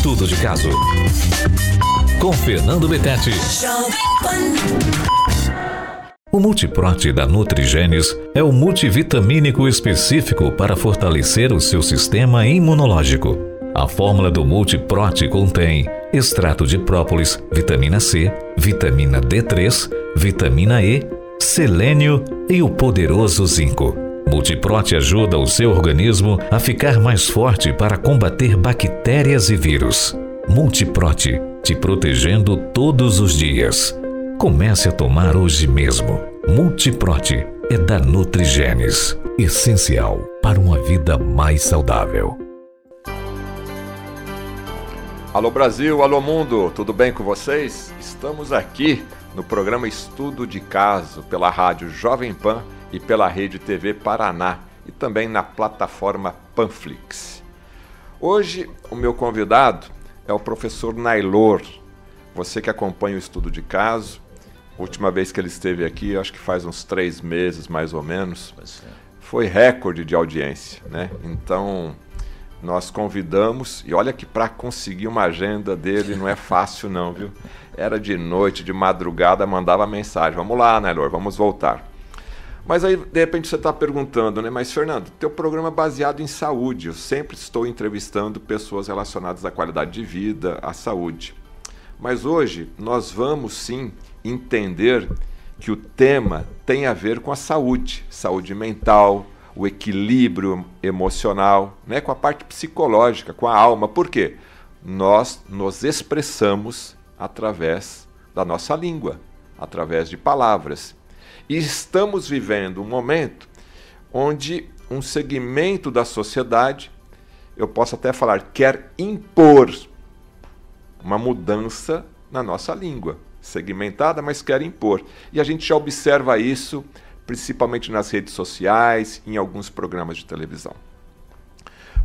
Estudo de caso. Com Fernando Betete. O Multiprote da Nutrigenes é o multivitamínico específico para fortalecer o seu sistema imunológico. A fórmula do Multiprote contém extrato de própolis, vitamina C, vitamina D3, vitamina E, selênio e o poderoso zinco. Multiprote ajuda o seu organismo a ficar mais forte para combater bactérias e vírus. Multiprote, te protegendo todos os dias. Comece a tomar hoje mesmo. Multiprote é da Nutrigenes, essencial para uma vida mais saudável. Alô Brasil, alô mundo, tudo bem com vocês? Estamos aqui no programa Estudo de Caso pela rádio Jovem Pan e pela rede TV Paraná e também na plataforma Panflix. Hoje o meu convidado é o professor Nailor. Você que acompanha o estudo de caso, última vez que ele esteve aqui, acho que faz uns três meses mais ou menos, foi recorde de audiência, né? Então nós convidamos e olha que para conseguir uma agenda dele não é fácil não, viu? Era de noite, de madrugada, mandava mensagem. Vamos lá, né, Lor? Vamos voltar. Mas aí, de repente, você está perguntando, né? Mas, Fernando, teu programa é baseado em saúde. Eu sempre estou entrevistando pessoas relacionadas à qualidade de vida, à saúde. Mas hoje nós vamos sim entender que o tema tem a ver com a saúde, saúde mental, o equilíbrio emocional, né, com a parte psicológica, com a alma. Por quê? Nós nos expressamos através da nossa língua, através de palavras. E estamos vivendo um momento onde um segmento da sociedade, eu posso até falar, quer impor uma mudança na nossa língua segmentada, mas quer impor. E a gente já observa isso principalmente nas redes sociais, em alguns programas de televisão.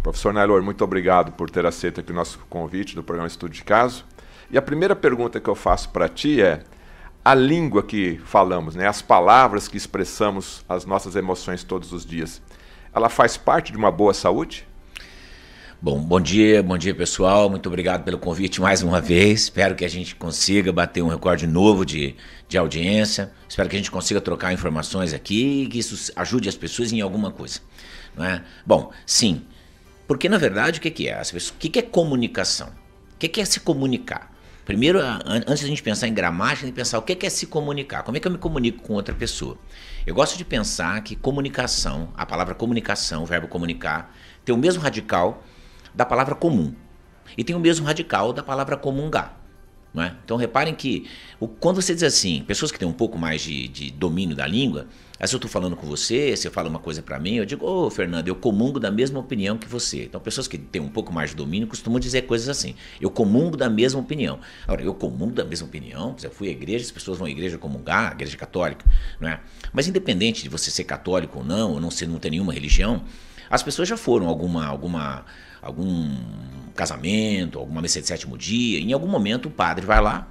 Professor Nailor, muito obrigado por ter aceito aqui o nosso convite do programa Estudo de Caso. E a primeira pergunta que eu faço para ti é: a língua que falamos, né, as palavras que expressamos as nossas emoções todos os dias, ela faz parte de uma boa saúde? Bom, bom dia, bom dia pessoal. Muito obrigado pelo convite mais uma vez. Espero que a gente consiga bater um recorde novo de, de audiência. Espero que a gente consiga trocar informações aqui e que isso ajude as pessoas em alguma coisa. Não é? Bom, sim. Porque na verdade o que, é? As pessoas, o que, é comunicação? O que, é se comunicar? Primeiro, antes da gente pensar em gramática, tem que pensar o que é se comunicar. Como é que eu me comunico com outra pessoa? Eu gosto de pensar que comunicação, a palavra comunicação, o verbo comunicar, tem o mesmo radical da palavra comum. E tem o mesmo radical da palavra comungar. É? Então reparem que quando você diz assim, pessoas que têm um pouco mais de, de domínio da língua, aí se eu estou falando com você, você fala uma coisa para mim, eu digo, ô oh, Fernando, eu comungo da mesma opinião que você. Então pessoas que têm um pouco mais de domínio costumam dizer coisas assim, eu comungo da mesma opinião. Agora, eu comungo da mesma opinião, eu fui à igreja, as pessoas vão à igreja comungar, a igreja católica, não é? Mas independente de você ser católico ou não, ou não, ser, não ter nenhuma religião, as pessoas já foram alguma, alguma algum casamento, alguma missa de sétimo dia, em algum momento o padre vai lá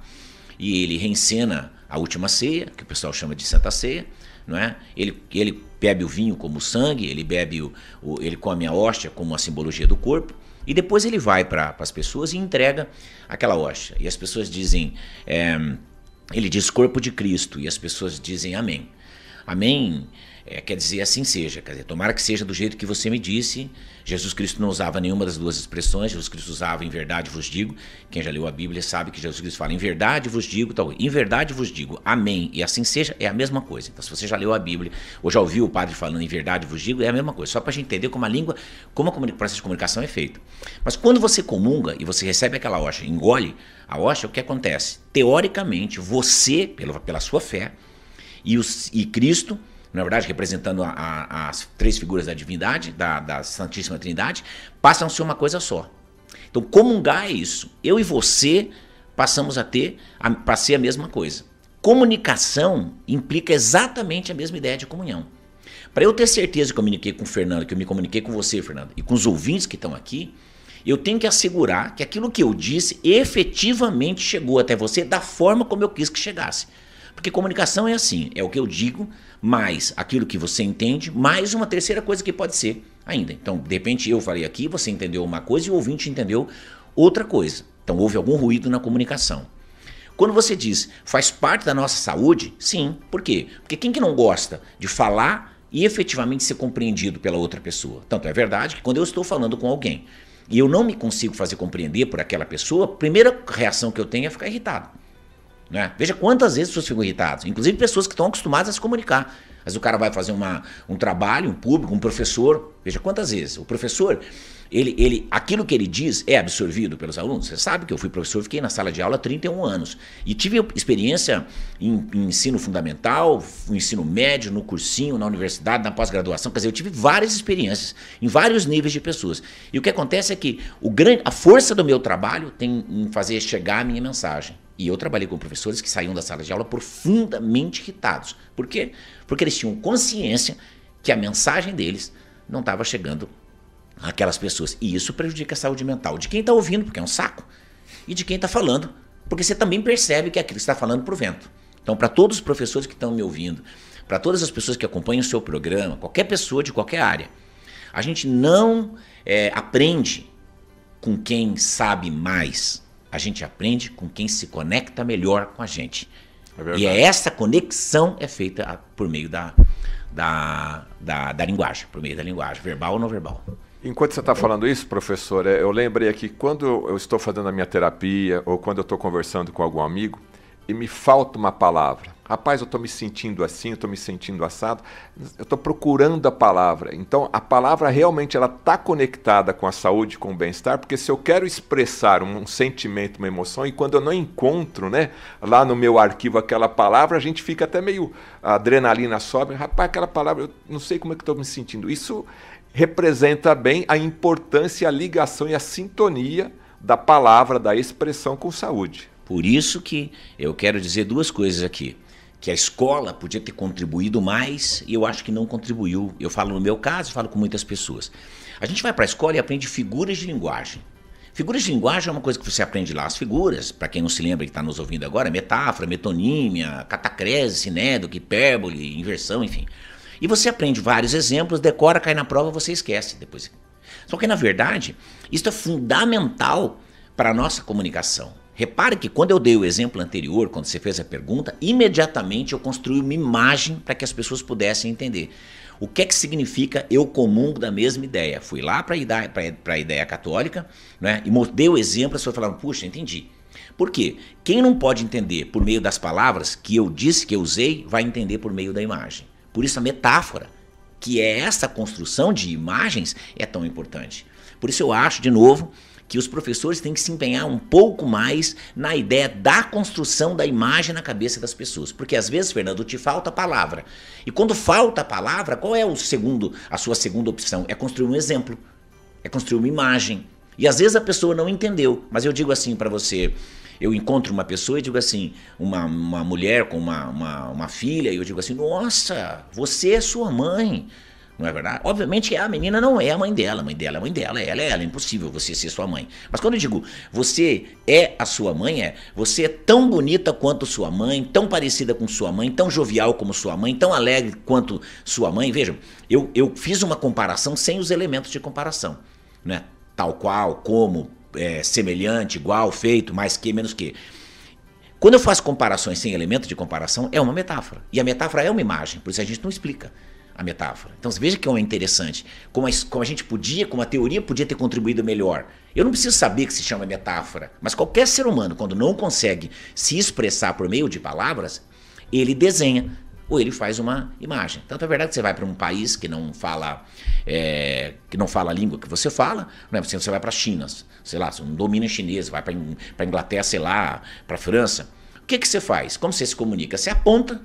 e ele reencena a última ceia, que o pessoal chama de Santa Ceia, não é? Ele, ele bebe o vinho como sangue, ele bebe o, o ele come a hóstia como a simbologia do corpo, e depois ele vai para as pessoas e entrega aquela hóstia. E as pessoas dizem, é, ele diz corpo de Cristo, e as pessoas dizem amém. Amém é, quer dizer assim seja, quer dizer, tomara que seja do jeito que você me disse. Jesus Cristo não usava nenhuma das duas expressões, Jesus Cristo usava em verdade vos digo. Quem já leu a Bíblia sabe que Jesus Cristo fala em verdade vos digo, tal, em verdade vos digo, amém, e assim seja, é a mesma coisa. Então, se você já leu a Bíblia ou já ouviu o padre falando em verdade vos digo, é a mesma coisa, só para a gente entender como a língua, como o processo de comunicação é feito. Mas quando você comunga e você recebe aquela hóstia, engole a hóstia, o que acontece? Teoricamente, você, pela, pela sua fé, e, os, e Cristo na verdade, representando a, a, as três figuras da divindade, da, da Santíssima Trindade, passam a ser uma coisa só. Então, comungar é isso. Eu e você passamos a ter, para ser a mesma coisa. Comunicação implica exatamente a mesma ideia de comunhão. Para eu ter certeza que eu comuniquei com o Fernando, que eu me comuniquei com você, Fernando, e com os ouvintes que estão aqui, eu tenho que assegurar que aquilo que eu disse efetivamente chegou até você da forma como eu quis que chegasse. Porque comunicação é assim, é o que eu digo, mais aquilo que você entende, mais uma terceira coisa que pode ser ainda. Então, de repente eu falei aqui, você entendeu uma coisa e o ouvinte entendeu outra coisa. Então houve algum ruído na comunicação. Quando você diz faz parte da nossa saúde, sim. Por quê? Porque quem que não gosta de falar e efetivamente ser compreendido pela outra pessoa? Tanto é verdade que quando eu estou falando com alguém e eu não me consigo fazer compreender por aquela pessoa, a primeira reação que eu tenho é ficar irritado. Né? Veja quantas vezes as pessoas ficam irritadas, inclusive pessoas que estão acostumadas a se comunicar. Mas o cara vai fazer uma, um trabalho, um público, um professor. Veja quantas vezes. O professor, ele, ele, aquilo que ele diz é absorvido pelos alunos. Você sabe que eu fui professor, fiquei na sala de aula há 31 anos. E tive experiência em, em ensino fundamental, no ensino médio, no cursinho, na universidade, na pós-graduação. Quer dizer, eu tive várias experiências em vários níveis de pessoas. E o que acontece é que o grande, a força do meu trabalho tem em fazer chegar a minha mensagem. E eu trabalhei com professores que saíam da sala de aula profundamente irritados. Por quê? Porque eles tinham consciência que a mensagem deles não estava chegando àquelas pessoas. E isso prejudica a saúde mental de quem está ouvindo, porque é um saco, e de quem está falando, porque você também percebe que aquilo está falando para o vento. Então, para todos os professores que estão me ouvindo, para todas as pessoas que acompanham o seu programa, qualquer pessoa de qualquer área, a gente não é, aprende com quem sabe mais a gente aprende com quem se conecta melhor com a gente. É e é essa conexão é feita por meio da, da, da, da linguagem, por meio da linguagem, verbal ou não verbal. Enquanto você está falando isso, professor, é, eu lembrei aqui, quando eu estou fazendo a minha terapia ou quando eu estou conversando com algum amigo e me falta uma palavra, Rapaz, eu estou me sentindo assim, eu estou me sentindo assado. Eu estou procurando a palavra. Então, a palavra realmente ela está conectada com a saúde, com o bem-estar, porque se eu quero expressar um, um, sentimento, uma emoção, e quando eu não encontro, né, lá no meu arquivo aquela palavra, a gente fica até meio a adrenalina sobe. Rapaz, aquela palavra, eu não sei como é que estou me sentindo. Isso representa bem a importância, a ligação e a sintonia da palavra, da expressão com saúde. Por isso que eu quero dizer duas coisas aqui que a escola podia ter contribuído mais e eu acho que não contribuiu. Eu falo no meu caso, falo com muitas pessoas. A gente vai para a escola e aprende figuras de linguagem. Figuras de linguagem é uma coisa que você aprende lá. As figuras, para quem não se lembra que está nos ouvindo agora, metáfora, metonímia, catacrese, sinédoque, hipérbole, inversão, enfim. E você aprende vários exemplos, decora, cai na prova, você esquece depois. Só que, na verdade, isso é fundamental para a nossa comunicação. Repare que quando eu dei o exemplo anterior, quando você fez a pergunta, imediatamente eu construí uma imagem para que as pessoas pudessem entender. O que é que significa eu comungo da mesma ideia? Fui lá para a ideia, católica né, e dei o exemplo, as pessoas falaram, puxa, entendi. Por quê? Quem não pode entender por meio das palavras que eu disse que eu usei, vai entender por meio da imagem. Por isso a metáfora, que é essa construção de imagens, é tão importante. Por isso eu acho, de novo, que os professores têm que se empenhar um pouco mais na ideia da construção da imagem na cabeça das pessoas. Porque às vezes, Fernando, te falta palavra. E quando falta palavra, qual é o segundo, a sua segunda opção? É construir um exemplo. É construir uma imagem. E às vezes a pessoa não entendeu, mas eu digo assim para você, eu encontro uma pessoa e digo assim, uma, uma mulher com uma, uma, uma filha, e eu digo assim, nossa, você é sua mãe. Não é verdade? Obviamente a menina não é a mãe dela, a mãe dela é a mãe dela, ela é ela, é impossível você ser sua mãe. Mas quando eu digo você é a sua mãe, é você é tão bonita quanto sua mãe, tão parecida com sua mãe, tão jovial como sua mãe, tão alegre quanto sua mãe. Vejam, eu, eu fiz uma comparação sem os elementos de comparação, né? Tal qual, como, é, semelhante, igual, feito, mais que, menos que. Quando eu faço comparações sem elemento de comparação, é uma metáfora. E a metáfora é uma imagem, por isso a gente não explica a metáfora. Então você veja que é interessante. Como a, como a gente podia, como a teoria podia ter contribuído melhor. Eu não preciso saber que se chama metáfora, mas qualquer ser humano, quando não consegue se expressar por meio de palavras, ele desenha ou ele faz uma imagem. Tanto é verdade que você vai para um país que não fala é, que não fala a língua que você fala, né? você, você vai para a China, sei lá, você não domina chinês, vai para a Inglaterra, sei lá, para a França. O que, que você faz? Como você se comunica? Você aponta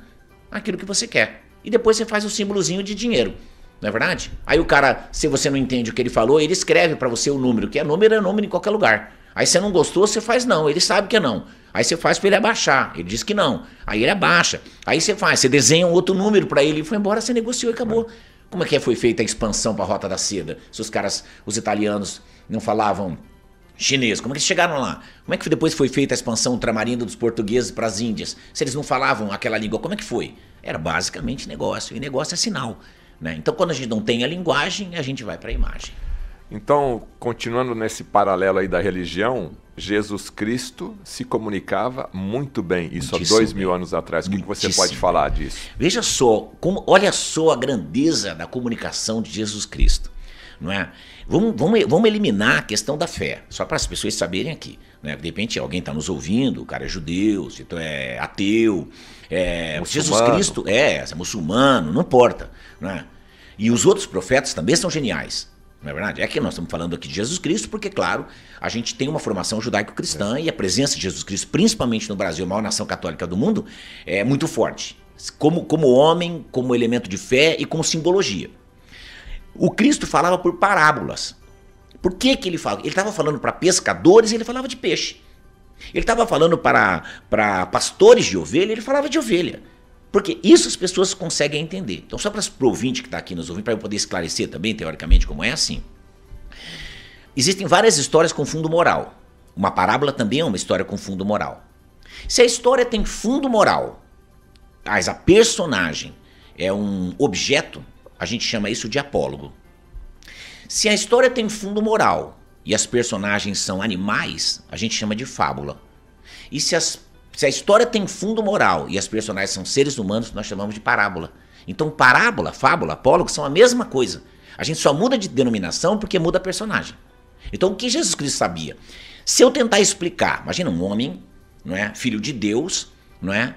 aquilo que você quer e depois você faz o símbolozinho de dinheiro. Não é verdade? Aí o cara, se você não entende o que ele falou, ele escreve para você o número, que é número é número em qualquer lugar. Aí você não gostou, você faz não, ele sabe que é não. Aí você faz para ele abaixar, ele diz que não. Aí ele abaixa. Aí você faz, você desenha um outro número para ele e foi embora, você negociou e acabou. Como é que foi feita a expansão para a Rota da Seda? Se os caras, os italianos não falavam chinês, como é que eles chegaram lá? Como é que depois foi feita a expansão ultramarina dos portugueses para as Índias? Se eles não falavam aquela língua, como é que foi? Era basicamente negócio, e negócio é sinal. Né? Então, quando a gente não tem a linguagem, a gente vai para a imagem. Então, continuando nesse paralelo aí da religião, Jesus Cristo se comunicava muito bem, isso Muitíssimo há dois mil anos atrás. O que, que você pode falar disso? Veja só, como, olha só a grandeza da comunicação de Jesus Cristo. Não é? Vamos, vamos, vamos eliminar a questão da fé, só para as pessoas saberem aqui. Né? De repente alguém está nos ouvindo, o cara é judeu, então é ateu, é, Jesus Cristo é, é muçulmano, não importa. Né? E os outros profetas também são geniais. Não é verdade? É que nós estamos falando aqui de Jesus Cristo, porque, claro, a gente tem uma formação judaico-cristã é. e a presença de Jesus Cristo, principalmente no Brasil, a maior nação católica do mundo, é muito forte. Como, como homem, como elemento de fé e como simbologia. O Cristo falava por parábolas. Por que, que ele falava? Ele estava falando para pescadores ele falava de peixe. Ele estava falando para, para pastores de ovelha, ele falava de ovelha. Porque isso as pessoas conseguem entender. Então, só para o ouvinte que está aqui nos ouvindo, para eu poder esclarecer também, teoricamente, como é assim. Existem várias histórias com fundo moral. Uma parábola também é uma história com fundo moral. Se a história tem fundo moral, mas a personagem é um objeto, a gente chama isso de apólogo. Se a história tem fundo moral e as personagens são animais, a gente chama de fábula. E se as se a história tem fundo moral e as personagens são seres humanos, nós chamamos de parábola. Então, parábola, fábula, apólogo são a mesma coisa. A gente só muda de denominação porque muda a personagem. Então, o que Jesus Cristo sabia? Se eu tentar explicar, imagina um homem, não é, filho de Deus, não é,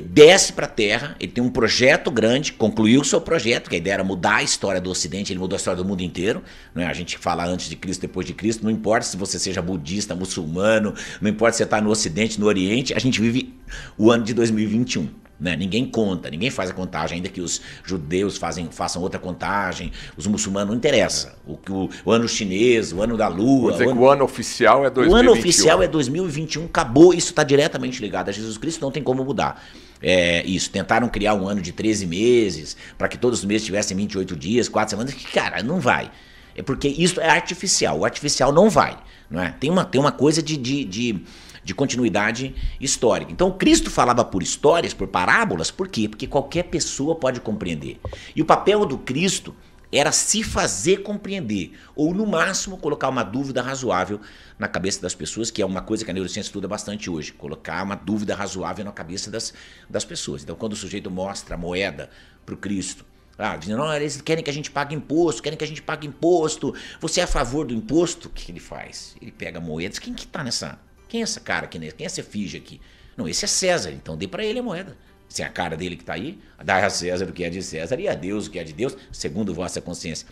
desce para a Terra, ele tem um projeto grande, concluiu o seu projeto, que a ideia era mudar a história do Ocidente, ele mudou a história do mundo inteiro. Né? A gente fala antes de Cristo, depois de Cristo, não importa se você seja budista, muçulmano, não importa se você está no Ocidente, no Oriente, a gente vive o ano de 2021. Né? Ninguém conta, ninguém faz a contagem, ainda que os judeus fazem, façam outra contagem, os muçulmanos não interessa. O, o, o ano chinês, o ano da lua. Dizer o ano, que o ano oficial é 2021. O ano oficial é 2021, acabou, isso está diretamente ligado a Jesus Cristo, não tem como mudar. É, isso, tentaram criar um ano de 13 meses, para que todos os meses tivessem 28 dias, 4 semanas, que, cara, não vai. É porque isso é artificial, o artificial não vai. Não é? tem, uma, tem uma coisa de, de, de de continuidade histórica. Então, Cristo falava por histórias, por parábolas, por quê? Porque qualquer pessoa pode compreender. E o papel do Cristo era se fazer compreender, ou no máximo colocar uma dúvida razoável na cabeça das pessoas, que é uma coisa que a neurociência estuda bastante hoje, colocar uma dúvida razoável na cabeça das, das pessoas. Então, quando o sujeito mostra a moeda para o Cristo, ah, dizendo, não, eles querem que a gente pague imposto, querem que a gente pague imposto, você é a favor do imposto? O que ele faz? Ele pega a moeda, diz, quem que está nessa quem é essa cara aqui? Quem é essa efígie aqui? Não, esse é César, então dê para ele a moeda. Se é a cara dele que está aí, dá a César o que é de César e a Deus o que é de Deus, segundo vossa consciência.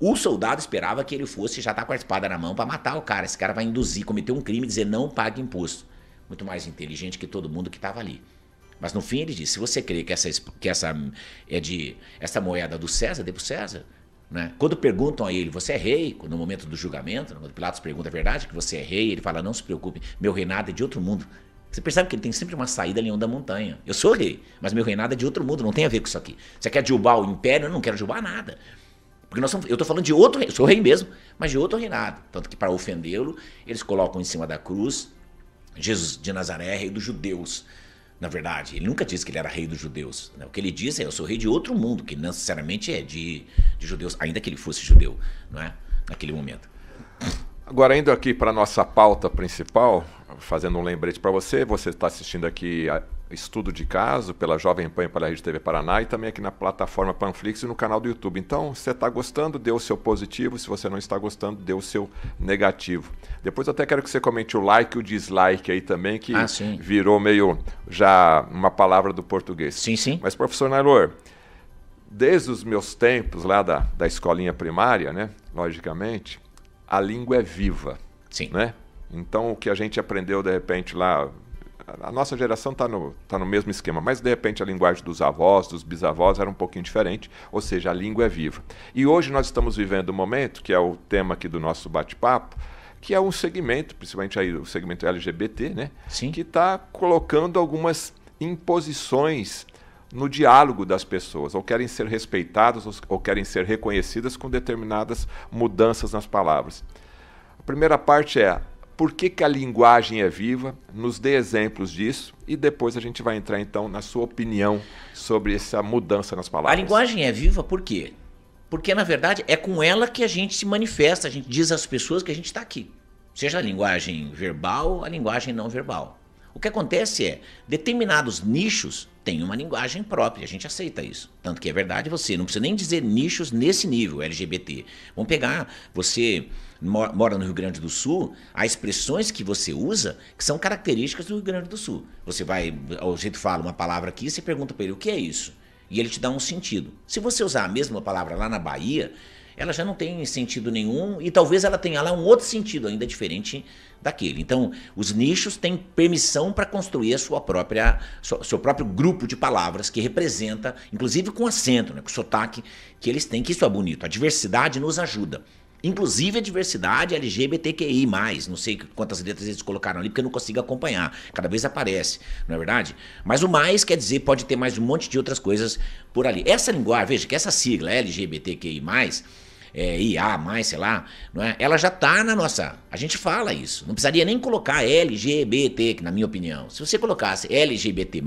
O soldado esperava que ele fosse já tá com a espada na mão para matar o cara. Esse cara vai induzir, cometer um crime dizer não pague imposto. Muito mais inteligente que todo mundo que estava ali. Mas no fim ele disse: se você crê que essa, que essa é de essa moeda do César, dê para César. Né? Quando perguntam a ele, você é rei? No momento do julgamento, quando Pilatos pergunta, é verdade que você é rei? Ele fala, não se preocupe, meu reinado é de outro mundo. Você percebe que ele tem sempre uma saída leão da montanha. Eu sou rei, mas meu reinado é de outro mundo, não tem a ver com isso aqui. Você quer derrubar o império? Eu não quero derrubar nada. Porque nós somos, eu estou falando de outro rei, sou rei mesmo, mas de outro reinado. Tanto que para ofendê-lo, eles colocam em cima da cruz Jesus de Nazaré, rei dos judeus na verdade. Ele nunca disse que ele era rei dos judeus. Né? O que ele diz é: eu sou rei de outro mundo, que não necessariamente é de, de judeus, ainda que ele fosse judeu, não é? Naquele momento. Agora, indo aqui para a nossa pauta principal, fazendo um lembrete para você, você está assistindo aqui Estudo de Caso pela Jovem Pan e pela Rede TV Paraná e também aqui na plataforma Panflix e no canal do YouTube. Então, se você está gostando, dê o seu positivo, se você não está gostando, dê o seu negativo. Depois até quero que você comente o like e o dislike aí também, que ah, virou meio já uma palavra do português. Sim, sim. Mas, professor Nailor, desde os meus tempos lá da, da escolinha primária, né, logicamente, a língua é viva. Sim. Né? Então, o que a gente aprendeu, de repente, lá. A nossa geração está no, tá no mesmo esquema, mas de repente a linguagem dos avós, dos bisavós era um pouquinho diferente, ou seja, a língua é viva. E hoje nós estamos vivendo um momento, que é o tema aqui do nosso bate-papo, que é um segmento, principalmente aí o segmento LGBT, né? Sim. que está colocando algumas imposições no diálogo das pessoas, ou querem ser respeitadas ou querem ser reconhecidas com determinadas mudanças nas palavras. A primeira parte é por que, que a linguagem é viva, nos dê exemplos disso e depois a gente vai entrar então na sua opinião sobre essa mudança nas palavras. A linguagem é viva por quê? Porque, na verdade, é com ela que a gente se manifesta, a gente diz às pessoas que a gente está aqui. Seja a linguagem verbal, a linguagem não verbal. O que acontece é, determinados nichos têm uma linguagem própria, a gente aceita isso. Tanto que é verdade você, não precisa nem dizer nichos nesse nível LGBT. Vamos pegar, você mora no Rio Grande do Sul, há expressões que você usa que são características do Rio Grande do Sul. Você vai, ao jeito fala uma palavra aqui, você pergunta para ele o que é isso? E ele te dá um sentido. Se você usar a mesma palavra lá na Bahia, ela já não tem sentido nenhum e talvez ela tenha lá um outro sentido ainda diferente daquele. Então, os nichos têm permissão para construir a sua própria, seu próprio grupo de palavras que representa, inclusive com acento, né, com sotaque que eles têm, que isso é bonito. A diversidade nos ajuda. Inclusive a diversidade LGBTQI+, não sei quantas letras eles colocaram ali, porque eu não consigo acompanhar. Cada vez aparece, não é verdade? Mas o mais quer dizer, pode ter mais um monte de outras coisas por ali. Essa linguagem, veja que essa sigla LGBTQI+, é, IA, mais, sei lá, não é? ela já está na nossa. A gente fala isso. Não precisaria nem colocar LGBT, que na minha opinião. Se você colocasse LGBT,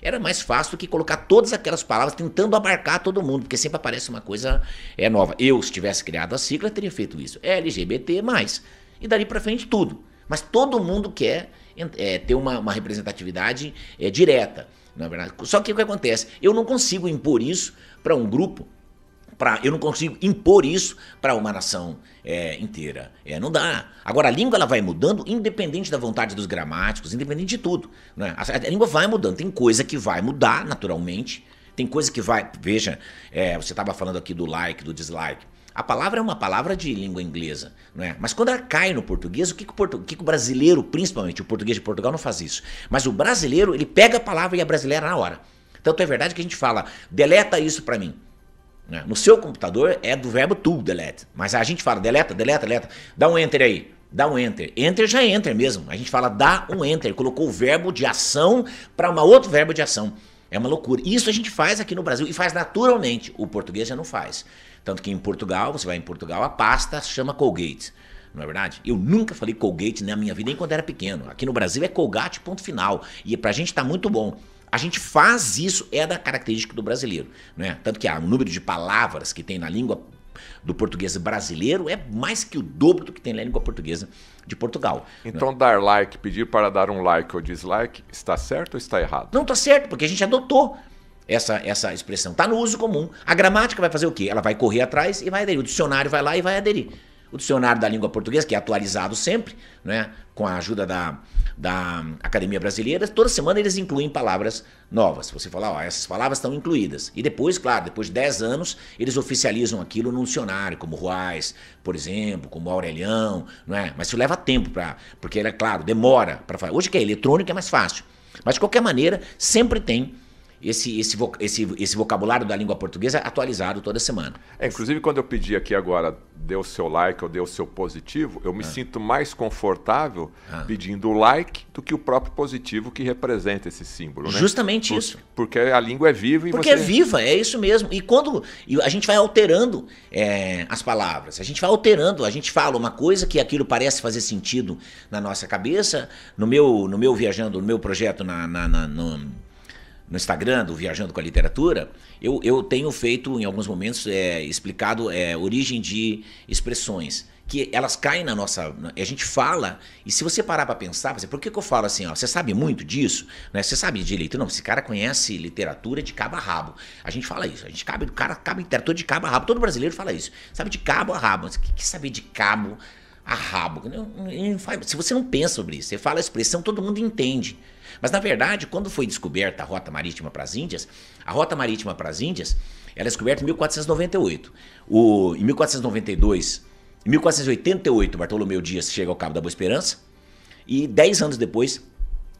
era mais fácil do que colocar todas aquelas palavras tentando abarcar todo mundo, porque sempre aparece uma coisa é, nova. Eu, se tivesse criado a sigla, teria feito isso. LGBT, e dali para frente tudo. Mas todo mundo quer é, ter uma, uma representatividade é, direta, na é verdade. Só que o que acontece? Eu não consigo impor isso para um grupo Eu não consigo impor isso para uma nação é, inteira. É, não dá. Agora, a língua ela vai mudando independente da vontade dos gramáticos, independente de tudo. Né? A, a, língua vai mudando. Tem coisa que vai mudar naturalmente. Tem coisa que vai. Veja, é, você estava falando aqui do like, do dislike. A palavra é uma palavra de língua inglesa, não é? Mas quando ela cai no português, o que, que, o, portu... o, que, que o brasileiro, principalmente o português de Portugal, não faz isso? Mas o brasileiro, ele pega a palavra e a brasileira na hora. Tanto é verdade que a gente fala, deleta isso para mim. Né? No seu computador é do verbo to delete. Mas a gente fala deleta, deleta, deleta. Dá um enter aí. Dá um enter. Enter já é enter mesmo. A gente fala dá um enter. Colocou o verbo de ação para um outro verbo de ação. É uma loucura. Isso a gente faz aqui no Brasil e faz naturalmente. O português já não faz. Tanto que em Portugal, você vai em Portugal, a pasta chama Colgate. Não é verdade? Eu nunca falei Colgate na minha vida, nem quando era pequeno. Aqui no Brasil é Colgate, ponto final. E pra gente tá muito bom. A gente faz isso, é da característica do brasileiro. Né? Tanto que o número de palavras que tem na língua do português brasileiro é mais que o dobro do que tem na língua portuguesa de Portugal. Então, né? dar like, pedir para dar um like ou dislike, está certo ou está errado? Não, está certo, porque a gente adotou essa, essa expressão. Está no uso comum. A gramática vai fazer o quê? Ela vai correr atrás e vai aderir. O dicionário vai lá e vai aderir. O dicionário da língua portuguesa, que é atualizado sempre, né, com a ajuda da, da Academia Brasileira, toda semana eles incluem palavras novas. Você fala, ó, essas palavras estão incluídas. E depois, claro, depois de 10 anos, eles oficializam aquilo num dicionário, como Ruais, por exemplo, como Aurelião, não é? Mas isso leva tempo para, porque é claro, demora para fazer. Hoje que é eletrônico é mais fácil. Mas de qualquer maneira, sempre tem esse, esse, esse, esse vocabulário da língua portuguesa atualizado toda semana. É, inclusive, quando eu pedi aqui agora, dê o seu like ou dê o seu positivo, eu me ah. sinto mais confortável ah. pedindo o like do que o próprio positivo que representa esse símbolo. Né? Justamente Por, isso. Porque a língua é viva e Porque você... é viva, é isso mesmo. E quando a gente vai alterando é, as palavras, a gente vai alterando, a gente fala uma coisa que aquilo parece fazer sentido na nossa cabeça, no meu, no meu viajando, no meu projeto na, na, na no, no Instagram do Viajando com a Literatura, eu, eu tenho feito, em alguns momentos, é, explicado é, origem de expressões. Que elas caem na nossa. A gente fala, e se você parar para pensar, você, por que, que eu falo assim? Ó, você sabe muito disso? Né? Você sabe de literatura? Não, esse cara conhece literatura de cabo a rabo. A gente fala isso. A gente cabe, o cara cabe literatura de cabo a rabo. Todo brasileiro fala isso. Sabe de cabo a rabo. O que, que saber de cabo a rabo? Se você não pensa sobre isso, você fala a expressão, todo mundo entende. Mas na verdade, quando foi descoberta a rota marítima para as Índias, a rota marítima para as Índias, ela é descoberta em 1498. O, em 1492, em 1488, Bartolomeu Dias chega ao Cabo da Boa Esperança e dez anos depois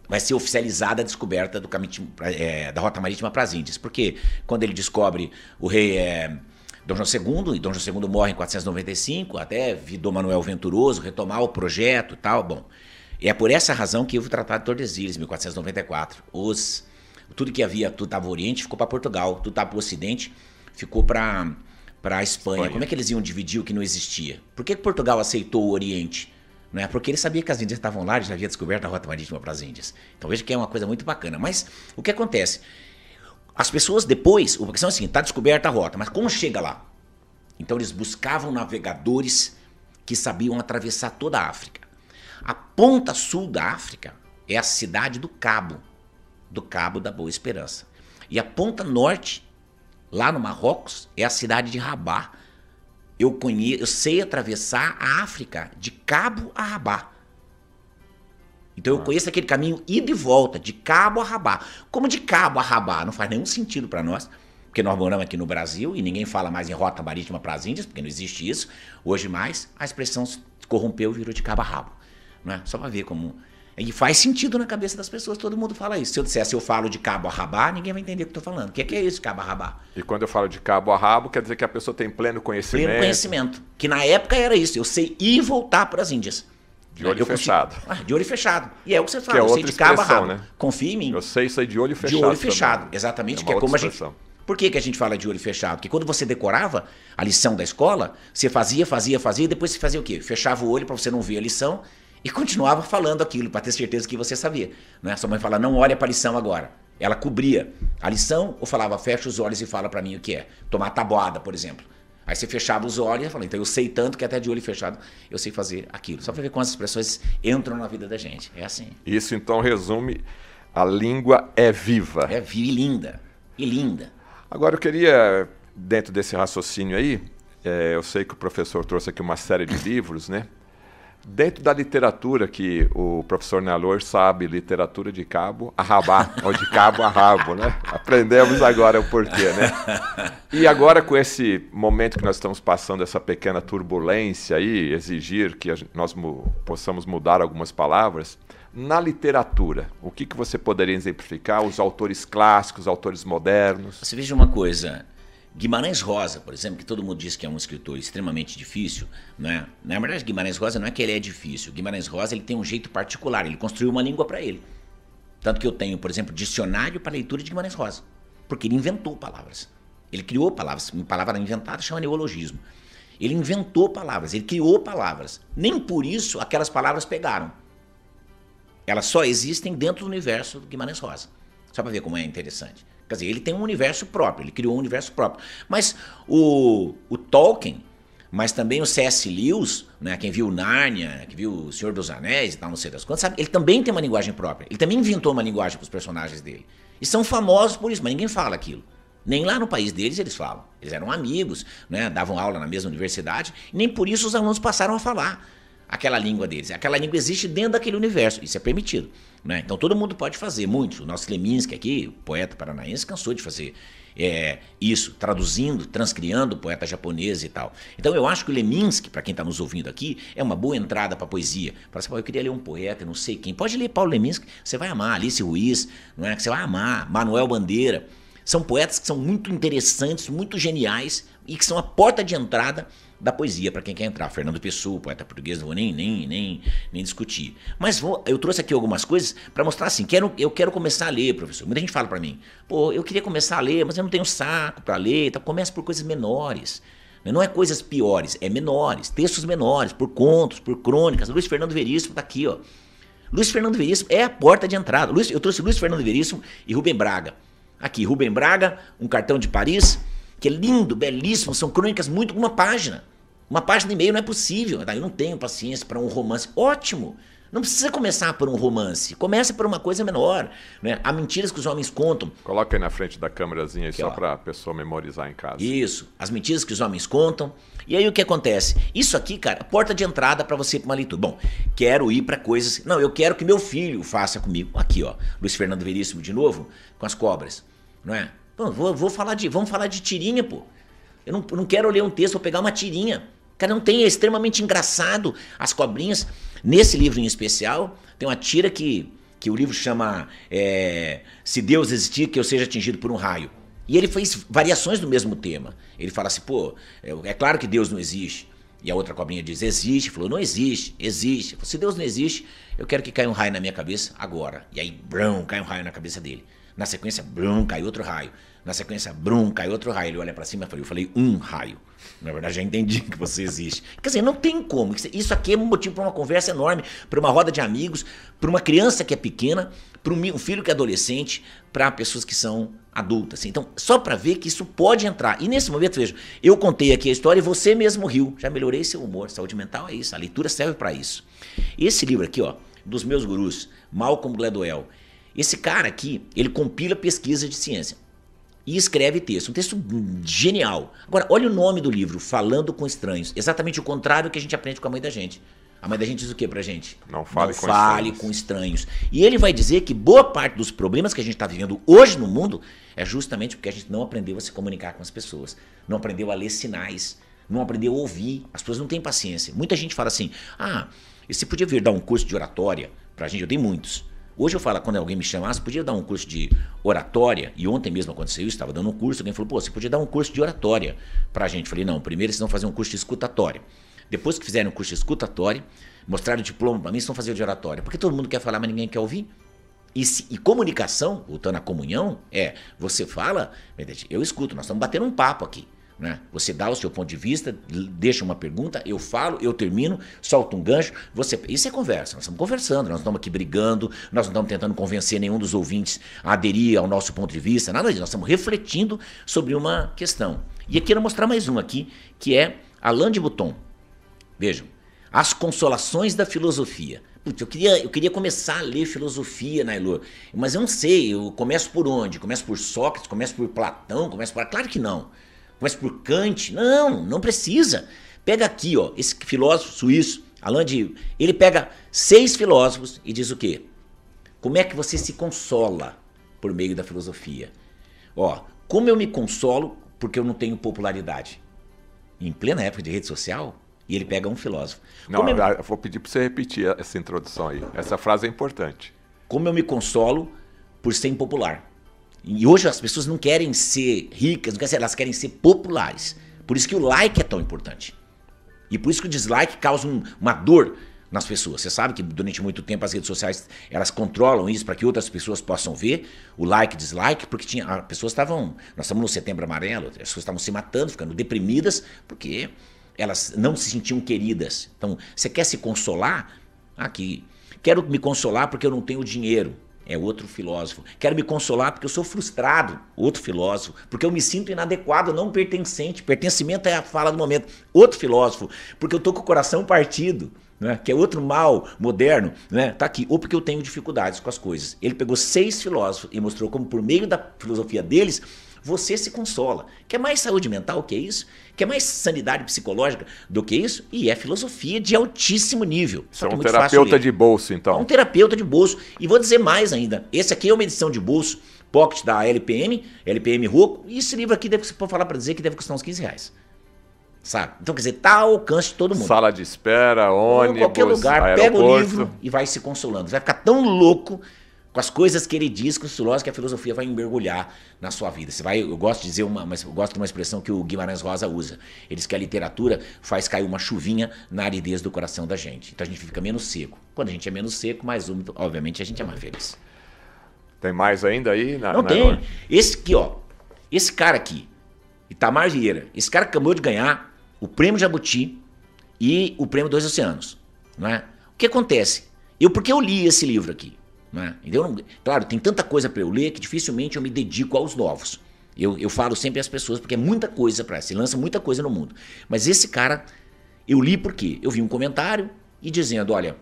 vai ser oficializada a descoberta do caminho, é, da rota marítima para as Índias. Porque quando ele descobre o rei é, Dom João II, e Dom João II morre em 495, até Dom Manuel Venturoso retomar o projeto e tal, bom... E é por essa razão que houve o Tratado de Tordesilhas, 1494. Os, tudo que havia, tudo estava Oriente, ficou para Portugal, tudo estava para o Ocidente, ficou para para a Espanha. Espanha. Como é que eles iam dividir o que não existia? Por que Portugal aceitou o Oriente? Não é? Porque ele sabia que as Índias estavam lá, ele já havia descoberto a rota marítima para as Índias. Então veja que é uma coisa muito bacana. Mas o que acontece? As pessoas depois, a questão é assim, está descoberta a rota, mas como chega lá? Então eles buscavam navegadores que sabiam atravessar toda a África. A ponta sul da África é a cidade do Cabo, do Cabo da Boa Esperança. E a ponta norte, lá no Marrocos, é a cidade de Rabat. Eu conheço, eu sei atravessar a África de Cabo a Rabat. Então eu conheço aquele caminho ida e volta, de Cabo a Rabat. Como de Cabo a Rabat não faz nenhum sentido para nós, porque nós moramos aqui no Brasil e ninguém fala mais em rota marítima para as Índias, porque não existe isso. Hoje mais, a expressão se corrompeu e virou de cabo a rabo. Né? Só para ver como. E faz sentido na cabeça das pessoas, todo mundo fala isso. Se eu dissesse eu falo de cabo a rabá, ninguém vai entender o que eu estou falando. O que é, que é isso, cabo a rabá? E quando eu falo de cabo a rabo, quer dizer que a pessoa tem pleno conhecimento. Pleno conhecimento. Que na época era isso. Eu sei ir voltar para as Índias. De olho eu fechado. Consigo... Ah, de olho fechado. E é o que você fala, que é eu sei de cabo a rabo. Né? Confia em mim. Eu sei aí de olho fechado. De olho fechado, também. exatamente. É que é como expressão. a gente por que, que a gente fala de olho fechado? Porque quando você decorava a lição da escola, você fazia, fazia, fazia, e depois você fazia o quê? Fechava o olho para você não ver a lição e continuava falando aquilo, para ter certeza que você sabia. Né? Sua mãe fala, não olhe para a lição agora. Ela cobria a lição ou falava, fecha os olhos e fala para mim o que é. Tomar tabuada, por exemplo. Aí você fechava os olhos e falava, então eu sei tanto que até de olho fechado eu sei fazer aquilo. Só para ver quantas expressões entram na vida da gente. É assim. Isso então resume, a língua é viva. É viva e linda. E linda. Agora eu queria, dentro desse raciocínio aí, é, eu sei que o professor trouxe aqui uma série de livros, né? Dentro da literatura que o professor Nalor sabe, literatura de cabo a rabá, ou de cabo a rabo, né? Aprendemos agora o porquê, né? E agora com esse momento que nós estamos passando, essa pequena turbulência aí, exigir que nós possamos mudar algumas palavras, na literatura, o que, que você poderia exemplificar? Os autores clássicos, os autores modernos? Você veja uma coisa. Guimarães Rosa, por exemplo, que todo mundo diz que é um escritor extremamente difícil, né? Na verdade, Guimarães Rosa não é que ele é difícil. Guimarães Rosa ele tem um jeito particular, ele construiu uma língua para ele. Tanto que eu tenho, por exemplo, dicionário para leitura de Guimarães Rosa, porque ele inventou palavras. Ele criou palavras, uma palavra inventada chama neologismo. Ele inventou palavras, ele criou palavras. Nem por isso aquelas palavras pegaram. Elas só existem dentro do universo do Guimarães Rosa. Só para ver como é interessante. Quer dizer, ele tem um universo próprio, ele criou um universo próprio. Mas o, o Tolkien, mas também o C.S. Lewis, né, quem viu Nárnia, quem viu O Senhor dos Anéis e tal, não sei das quantas, sabe? Ele também tem uma linguagem própria. Ele também inventou uma linguagem para os personagens dele. E são famosos por isso, mas ninguém fala aquilo. Nem lá no país deles eles falam. Eles eram amigos, né, davam aula na mesma universidade, e nem por isso os alunos passaram a falar aquela língua deles. Aquela língua existe dentro daquele universo, isso é permitido. Né? Então todo mundo pode fazer, muitos. O nosso Leminski aqui, poeta paranaense, cansou de fazer é, isso, traduzindo, transcriando poeta japonês e tal. Então eu acho que o Leminski, para quem está nos ouvindo aqui, é uma boa entrada para poesia. Fala assim, eu queria ler um poeta, não sei quem. Pode ler Paulo Leminski, você vai amar. Alice Ruiz, não é? Você vai amar. Manuel Bandeira. São poetas que são muito interessantes, muito geniais e que são a porta de entrada da poesia para quem quer entrar. Fernando Pessoa, poeta português, não vou nem, nem, nem, nem discutir. Mas vou, eu trouxe aqui algumas coisas para mostrar assim, quero, eu quero começar a ler, professor. Muita gente fala para mim, pô, eu queria começar a ler, mas eu não tenho saco para ler, então começa por coisas menores. Não é coisas piores, é menores, textos menores, por contos, por crônicas. Luiz Fernando Veríssimo está aqui, ó. Luiz Fernando Veríssimo é a porta de entrada. Luiz, eu trouxe Luiz Fernando Veríssimo e Rubem Braga. Aqui, Rubem Braga, um cartão de Paris, que é lindo, belíssimo, são crônicas muito uma página. Uma página e meia não é possível. Eu não tenho paciência para um romance. Ótimo! Não precisa começar por um romance. Comece por uma coisa menor. Né? Há mentiras que os homens contam. Coloca aí na frente da câmerazinha só para a pessoa memorizar em casa. Isso. As mentiras que os homens contam. E aí o que acontece? Isso aqui, cara, porta de entrada para você para uma leitura. Bom, quero ir para coisas. Não, eu quero que meu filho faça comigo. Aqui, ó. Luiz Fernando Veríssimo de novo, com as cobras. Não é? Bom, vou, vou falar de. Vamos falar de tirinha, pô. Eu não, não quero ler um texto, vou pegar uma tirinha. Cara, não tem, é extremamente engraçado as cobrinhas. Nesse livro em especial, tem uma tira que, que o livro chama é, Se Deus Existir, que eu seja atingido por um raio. E ele fez variações do mesmo tema. Ele fala assim, pô, é, é claro que Deus não existe. E a outra cobrinha diz, existe. Falou, não existe, existe. Falou, Se Deus não existe, eu quero que caia um raio na minha cabeça agora. E aí, brum, cai um raio na cabeça dele. Na sequência, brum, cai outro raio. Na sequência, brum, cai outro raio. Ele olha para cima e fala, eu falei um raio. Na verdade, já entendi que você existe. Quer dizer, não tem como. Isso aqui é motivo para uma conversa enorme, para uma roda de amigos, para uma criança que é pequena, para um filho que é adolescente, para pessoas que são adultas. Então, só para ver que isso pode entrar. E nesse momento, veja, eu contei aqui a história e você mesmo riu. Já melhorei seu humor. Saúde mental é isso. A leitura serve para isso. Esse livro aqui, ó, dos meus gurus, Malcolm Gladwell. Esse cara aqui, ele compila pesquisa de ciência e escreve texto. Um texto genial. Agora, olha o nome do livro, Falando com Estranhos. Exatamente o contrário que a gente aprende com a mãe da gente. A mãe da gente diz o que pra gente? Não fale, Não com, fale estranhos. com estranhos. E ele vai dizer que boa parte dos problemas que a gente está vivendo hoje no mundo é justamente porque a gente não aprendeu a se comunicar com as pessoas. Não aprendeu a ler sinais. Não aprendeu a ouvir. As pessoas não têm paciência. Muita gente fala assim: ah, você podia vir dar um curso de oratória pra gente? Eu dei muitos. Hoje eu falo, quando alguém me chamasse, podia dar um curso de oratória, e ontem mesmo aconteceu isso, estava dando um curso, alguém falou, pô, você podia dar um curso de oratória pra gente. Eu falei, não, primeiro vocês vão fazer um curso de escutatória. Depois que fizerem um curso de escutatória, mostraram o diploma pra mim, vocês vão fazer de oratória. Porque todo mundo quer falar, mas ninguém quer ouvir. E, se- e comunicação, voltando à comunhão, é, você fala, eu escuto, nós estamos batendo um papo aqui. Né? Você dá o seu ponto de vista, deixa uma pergunta, eu falo, eu termino, solto um gancho, você. Isso é conversa, nós estamos conversando, nós não estamos aqui brigando, nós não estamos tentando convencer nenhum dos ouvintes a aderir ao nosso ponto de vista, nada disso, nós estamos refletindo sobre uma questão. E eu quero mostrar mais um aqui, que é Alain de Botton. Vejam, as consolações da filosofia. Putz, eu queria, eu queria começar a ler filosofia, Nailor, mas eu não sei, eu começo por onde? Começo por Sócrates, começo por Platão, começo por... Claro que não. Começo por Kant? Não, não precisa. Pega aqui, ó, esse filósofo suíço, Alain de... Ele pega seis filósofos e diz o quê? Como é que você se consola por meio da filosofia? Ó, como eu me consolo porque eu não tenho popularidade? Em plena época de rede social, e ele pega um filósofo. Não, eu, eu vou pedir para você repetir essa introdução aí. Essa frase é importante. como eu me consolo por ser impopular? E hoje as pessoas não querem ser ricas, não querem ser, elas querem ser populares. Por isso que o like é tão importante. E por isso que o dislike causa um- uma dor nas pessoas. Você sabe que durante muito tempo as redes sociais elas controlam isso para que outras pessoas possam ver o like, dislike, porque tinha as pessoas estavam, nós estamos no Setembro Amarelo, as pessoas estavam se matando, ficando deprimidas porque elas não se sentiam queridas. Então, você quer se consolar? Aqui. Quero me consolar porque eu não tenho dinheiro. É outro filósofo. Quero me consolar porque eu sou frustrado. Outro filósofo. Porque eu me sinto inadequado, não pertencente. Pertencimento é a fala do momento. Outro filósofo. Porque eu tô com o coração partido. Né? Que é outro mal moderno. Né? Tá aqui. Ou porque eu tenho dificuldades com as coisas. Ele pegou seis filósofos e mostrou como, por meio da filosofia deles, você se consola. Quer mais saúde mental que isso? Quer mais sanidade psicológica do que isso? E é filosofia de altíssimo nível. Você Só é que um terapeuta de bolso, É um então. terapeuta de bolso. E vou dizer mais ainda. Esse aqui é uma edição de bolso pocket da LPM, LPM Roco. E esse livro aqui deve se for falar para dizer que deve custar uns 15 reais. Sabe? Então, quer dizer, tá ao alcance de todo mundo. Sala de espera, Ou ônibus, qualquer lugar, pega o aeroporto. livro e vai se consolando. Você vai ficar tão louco com as coisas que ele diz, com os filósofos, que a filosofia vai mergulhar na sua vida. Você vai, eu gosto de dizer uma, mas eu gosto de uma expressão que o Guimarães Rosa usa. Ele diz que a literatura faz cair uma chuvinha na aridez do coração da gente. Então a gente fica menos seco. Quando a gente é menos seco, mais úmido, obviamente a gente é mais feliz. Tem mais ainda aí? Na, Não na- tem. Esse aqui, ó. Esse cara aqui, Itamar Vieira, esse cara acabou de ganhar o prêmio Jabuti e o prêmio Dois Oceanos. Não é? O que acontece? Eu, porque eu li esse livro aqui. Não é? Então, não- claro, tem tanta coisa para eu ler que dificilmente eu me dedico aos novos. Eu, eu falo sempre às pessoas, porque é muita coisa para se lança muita coisa no mundo. Mas esse cara, eu li porque eu vi um comentário e dizendo: olha,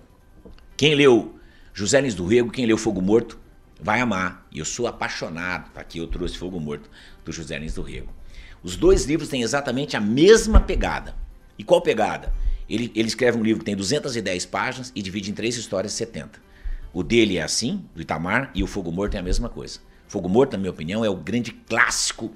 quem leu José Lins do Rego, quem leu Fogo Morto, vai amar. E eu sou apaixonado. Tá aqui eu trouxe Fogo Morto do José Lins do Rego. Os dois livros têm exatamente a mesma pegada. E qual pegada? Ele, ele escreve um livro que tem 210 páginas e divide em três histórias de 70. O dele é assim, do Itamar, e o Fogo Morto é a mesma coisa. Fogo Morto, na minha opinião, é o grande clássico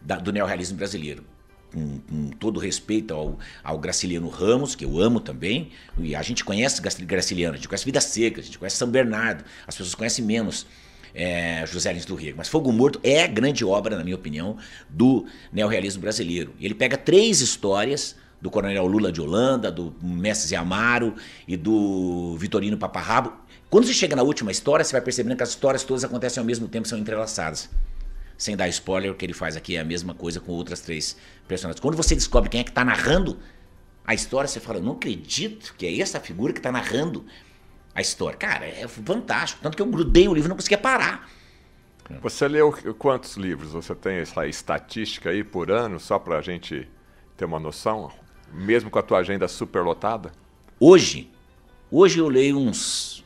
da- do neorrealismo brasileiro com, com todo respeito ao, ao Graciliano Ramos, que eu amo também, e a gente conhece Graci- Graciliano, a gente conhece Vidas Secas, a gente conhece São Bernardo, as pessoas conhecem menos é, José Lins do Rego, mas Fogo Morto é a grande obra, na minha opinião, do neorrealismo brasileiro. Ele pega três histórias do Coronel Lula de Holanda, do Mestre Amaro e do Vitorino Paparrabo. Quando você chega na última história, você vai percebendo que as histórias todas acontecem ao mesmo tempo, são entrelaçadas. sem dar spoiler, o que ele faz aqui é a mesma coisa com outras três personagens. Quando você descobre quem é que está narrando a história, você fala, não acredito que é essa figura que está narrando a história. Cara, é fantástico. Tanto que eu grudei o livro e não conseguia parar. Você leu quantos livros? Você tem essa estatística aí por ano, só para a gente ter uma noção? Mesmo com a tua agenda super lotada? Hoje, hoje eu leio uns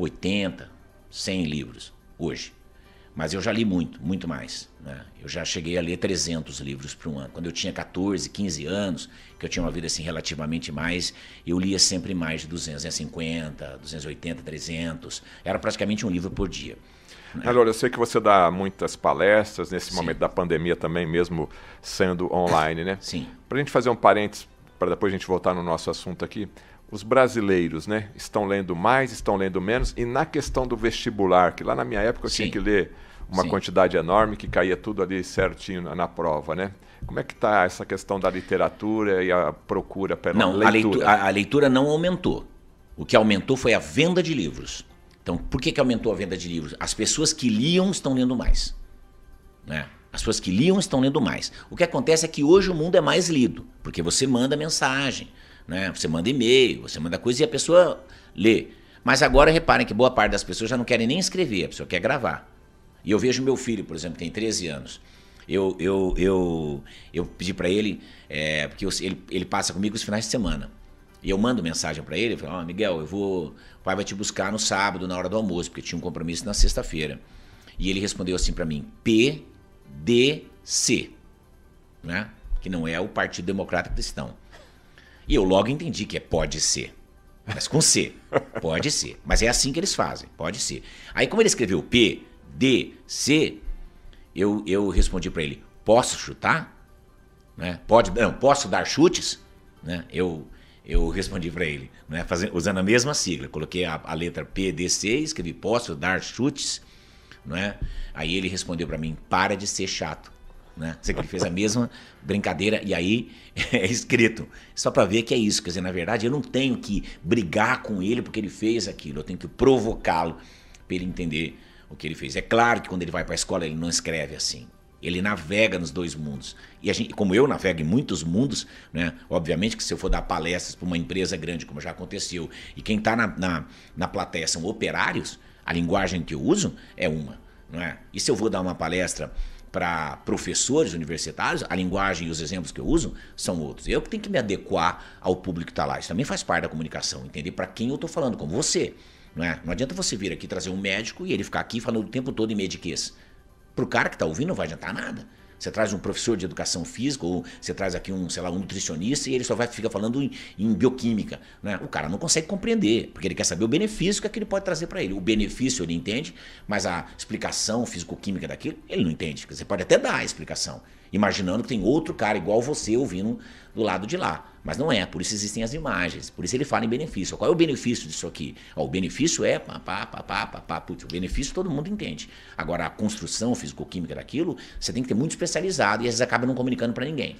80, 100 livros. Hoje. Mas eu já li muito, muito mais. Né? Eu já cheguei a ler 300 livros por um ano. Quando eu tinha 14, 15 anos, que eu tinha uma vida assim relativamente mais, eu lia sempre mais de 250, 280, 300. Era praticamente um livro por dia. Né? eu sei que você dá muitas palestras nesse Sim. momento da pandemia também, mesmo sendo online, né? Sim. Para a gente fazer um parênteses, para depois a gente voltar no nosso assunto aqui, os brasileiros, né, estão lendo mais, estão lendo menos, e na questão do vestibular, que lá na minha época eu Sim. tinha que ler uma Sim. quantidade enorme que caía tudo ali certinho na, na prova, né? Como é que está essa questão da literatura e a procura pela não, leitura? A leitura, a, a leitura não aumentou. O que aumentou foi a venda de livros. Então, por que, que aumentou a venda de livros? As pessoas que liam estão lendo mais. Né? As pessoas que liam estão lendo mais. O que acontece é que hoje o mundo é mais lido, porque você manda mensagem, né? Você manda e-mail, você manda coisa e a pessoa lê. Mas agora reparem que boa parte das pessoas já não querem nem escrever, a pessoa quer gravar. E eu vejo meu filho, por exemplo, tem 13 anos. Eu, eu, eu, eu pedi para ele, é, porque eu, ele, ele passa comigo os finais de semana. E eu mando mensagem para ele, falo, oh, Miguel, eu vou, o pai vai te buscar no sábado, na hora do almoço, porque tinha um compromisso na sexta-feira. E ele respondeu assim para mim, PDC, né? que não é o Partido Democrata Cristão. E eu logo entendi que é pode ser. Mas com C. Pode ser. Mas é assim que eles fazem. Pode ser. Aí, como ele escreveu P, D, C, eu, eu respondi para ele: posso chutar? Né? Pode, não, posso dar chutes? Né? Eu, eu respondi para ele, né? Fazendo, usando a mesma sigla. Coloquei a, a letra P, D, C, escrevi: posso dar chutes? Né? Aí ele respondeu para mim: para de ser chato né? Você que ele fez a mesma brincadeira e aí é escrito. Só para ver que é isso. Quer dizer, na verdade, eu não tenho que brigar com ele porque ele fez aquilo. Eu tenho que provocá-lo para ele entender o que ele fez. É claro que quando ele vai para a escola, ele não escreve assim. Ele navega nos dois mundos. E a gente, como eu navego em muitos mundos, né? Obviamente que se eu for dar palestras para uma empresa grande, como já aconteceu, e quem está na, na, na plateia são operários, a linguagem que eu uso é uma. Não é? E se eu vou dar uma palestra para professores universitários, a linguagem e os exemplos que eu uso são outros. Eu que tenho que me adequar ao público que está lá. Isso também faz parte da comunicação, entender para quem eu estou falando, como você. Não, é? não adianta você vir aqui trazer um médico e ele ficar aqui falando o tempo todo em mediquês. Para o cara que está ouvindo não vai adiantar nada. Você traz um professor de educação física ou você traz aqui um, sei lá, um nutricionista e ele só vai ficar falando em, em bioquímica. Né? O cara não consegue compreender, porque ele quer saber o benefício que aquilo pode trazer para ele. O benefício ele entende, mas a explicação físico-química daquilo ele não entende. Você pode até dar a explicação, imaginando que tem outro cara igual você ouvindo do lado de lá. Mas não é, por isso existem as imagens, por isso ele fala em benefício. Qual é o benefício disso aqui? Ó, o benefício é pá, pá, pá, pá, pá, pá, putz, o benefício todo mundo entende. Agora, a construção físico-química daquilo, você tem que ter muito especializado e às vezes acaba não comunicando para ninguém.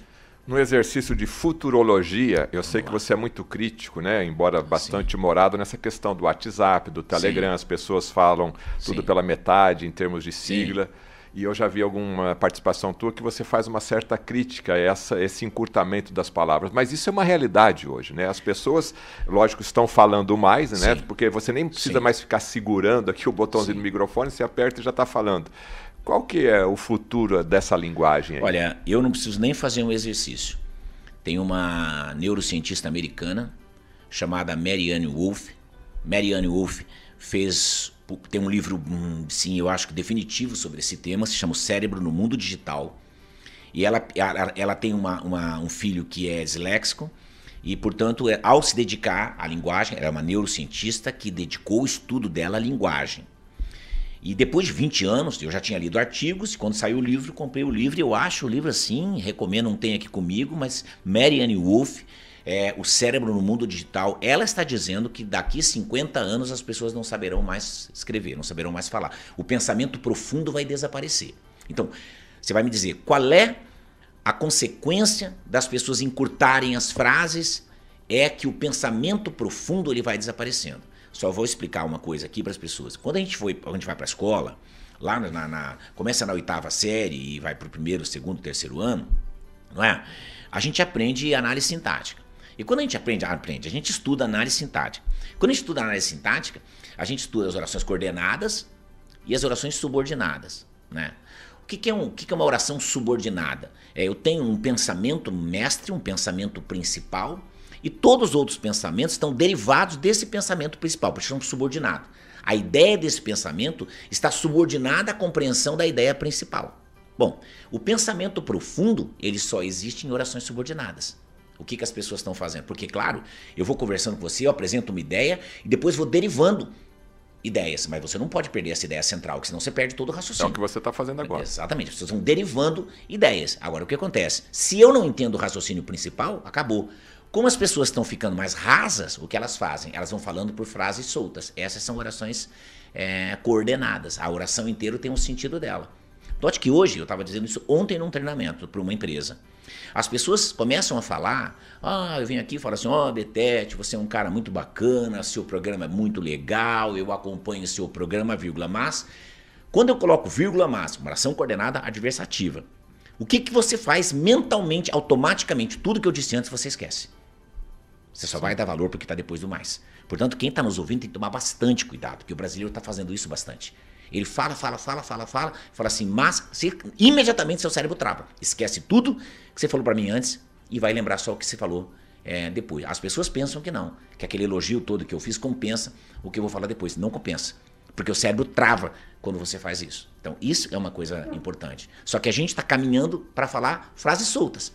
No exercício de futurologia, eu Vamos sei lá. que você é muito crítico, né? Embora bastante Sim. morado nessa questão do WhatsApp, do Telegram, Sim. as pessoas falam tudo Sim. pela metade em termos de sigla. Sim. E eu já vi alguma participação tua que você faz uma certa crítica a essa, esse encurtamento das palavras. Mas isso é uma realidade hoje, né? As pessoas, lógico, estão falando mais, né? Sim. Porque você nem precisa Sim. mais ficar segurando aqui o botãozinho Sim. do microfone, você aperta e já está falando. Qual que é o futuro dessa linguagem aí? Olha, eu não preciso nem fazer um exercício. Tem uma neurocientista americana chamada Marianne Wolf. Marianne Wolf fez tem um livro, sim, eu acho que definitivo sobre esse tema, se chama O Cérebro no Mundo Digital. E ela, ela, tem uma, uma, um filho que é disléxico, e, portanto, é, ao se dedicar à linguagem, ela é uma neurocientista que dedicou o estudo dela à linguagem. E depois de 20 anos, eu já tinha lido artigos, e quando saiu o livro, comprei o livro, eu acho o livro assim, recomendo, não tem aqui comigo, mas Marianne Wolf é, o cérebro no mundo digital, ela está dizendo que daqui 50 anos as pessoas não saberão mais escrever, não saberão mais falar. O pensamento profundo vai desaparecer. Então, você vai me dizer qual é a consequência das pessoas encurtarem as frases? É que o pensamento profundo ele vai desaparecendo. Só vou explicar uma coisa aqui para as pessoas. Quando a gente, foi, a gente vai para a escola, lá na, na começa na oitava série e vai para o primeiro, segundo, terceiro ano, não é? A gente aprende análise sintática. E quando a gente aprende, aprende, a gente estuda análise sintática. Quando a gente estuda análise sintática, a gente estuda as orações coordenadas e as orações subordinadas, né? O que, que é, um, o que, que é uma oração subordinada? É, eu tenho um pensamento mestre, um pensamento principal, e todos os outros pensamentos estão derivados desse pensamento principal, por isso são subordinados. A ideia desse pensamento está subordinada à compreensão da ideia principal. Bom, o pensamento profundo, ele só existe em orações subordinadas. O que, que as pessoas estão fazendo? Porque, claro, eu vou conversando com você, eu apresento uma ideia e depois vou derivando ideias, mas você não pode perder essa ideia central, porque senão você perde todo o raciocínio. É o que você está fazendo agora. Exatamente, as pessoas vão derivando ideias. Agora, o que acontece? Se eu não entendo o raciocínio principal, acabou. Como as pessoas estão ficando mais rasas, o que elas fazem? Elas vão falando por frases soltas. Essas são orações é, coordenadas. A oração inteira tem um sentido dela. Note que hoje, eu estava dizendo isso ontem num treinamento para uma empresa. As pessoas começam a falar, ah, eu venho aqui e falo assim, ó, oh, Betete, você é um cara muito bacana, seu programa é muito legal, eu acompanho seu programa, vírgula, mas, quando eu coloco vírgula, mas, uma oração coordenada adversativa, o que, que você faz mentalmente, automaticamente, tudo que eu disse antes você esquece. Você só Sim. vai dar valor porque está depois do mais. Portanto, quem está nos ouvindo tem que tomar bastante cuidado, porque o brasileiro está fazendo isso bastante. Ele fala, fala, fala, fala, fala, fala assim, mas imediatamente seu cérebro trava. Esquece tudo que você falou para mim antes e vai lembrar só o que você falou é, depois. As pessoas pensam que não, que aquele elogio todo que eu fiz compensa o que eu vou falar depois. Não compensa. Porque o cérebro trava quando você faz isso. Então, isso é uma coisa importante. Só que a gente está caminhando para falar frases soltas.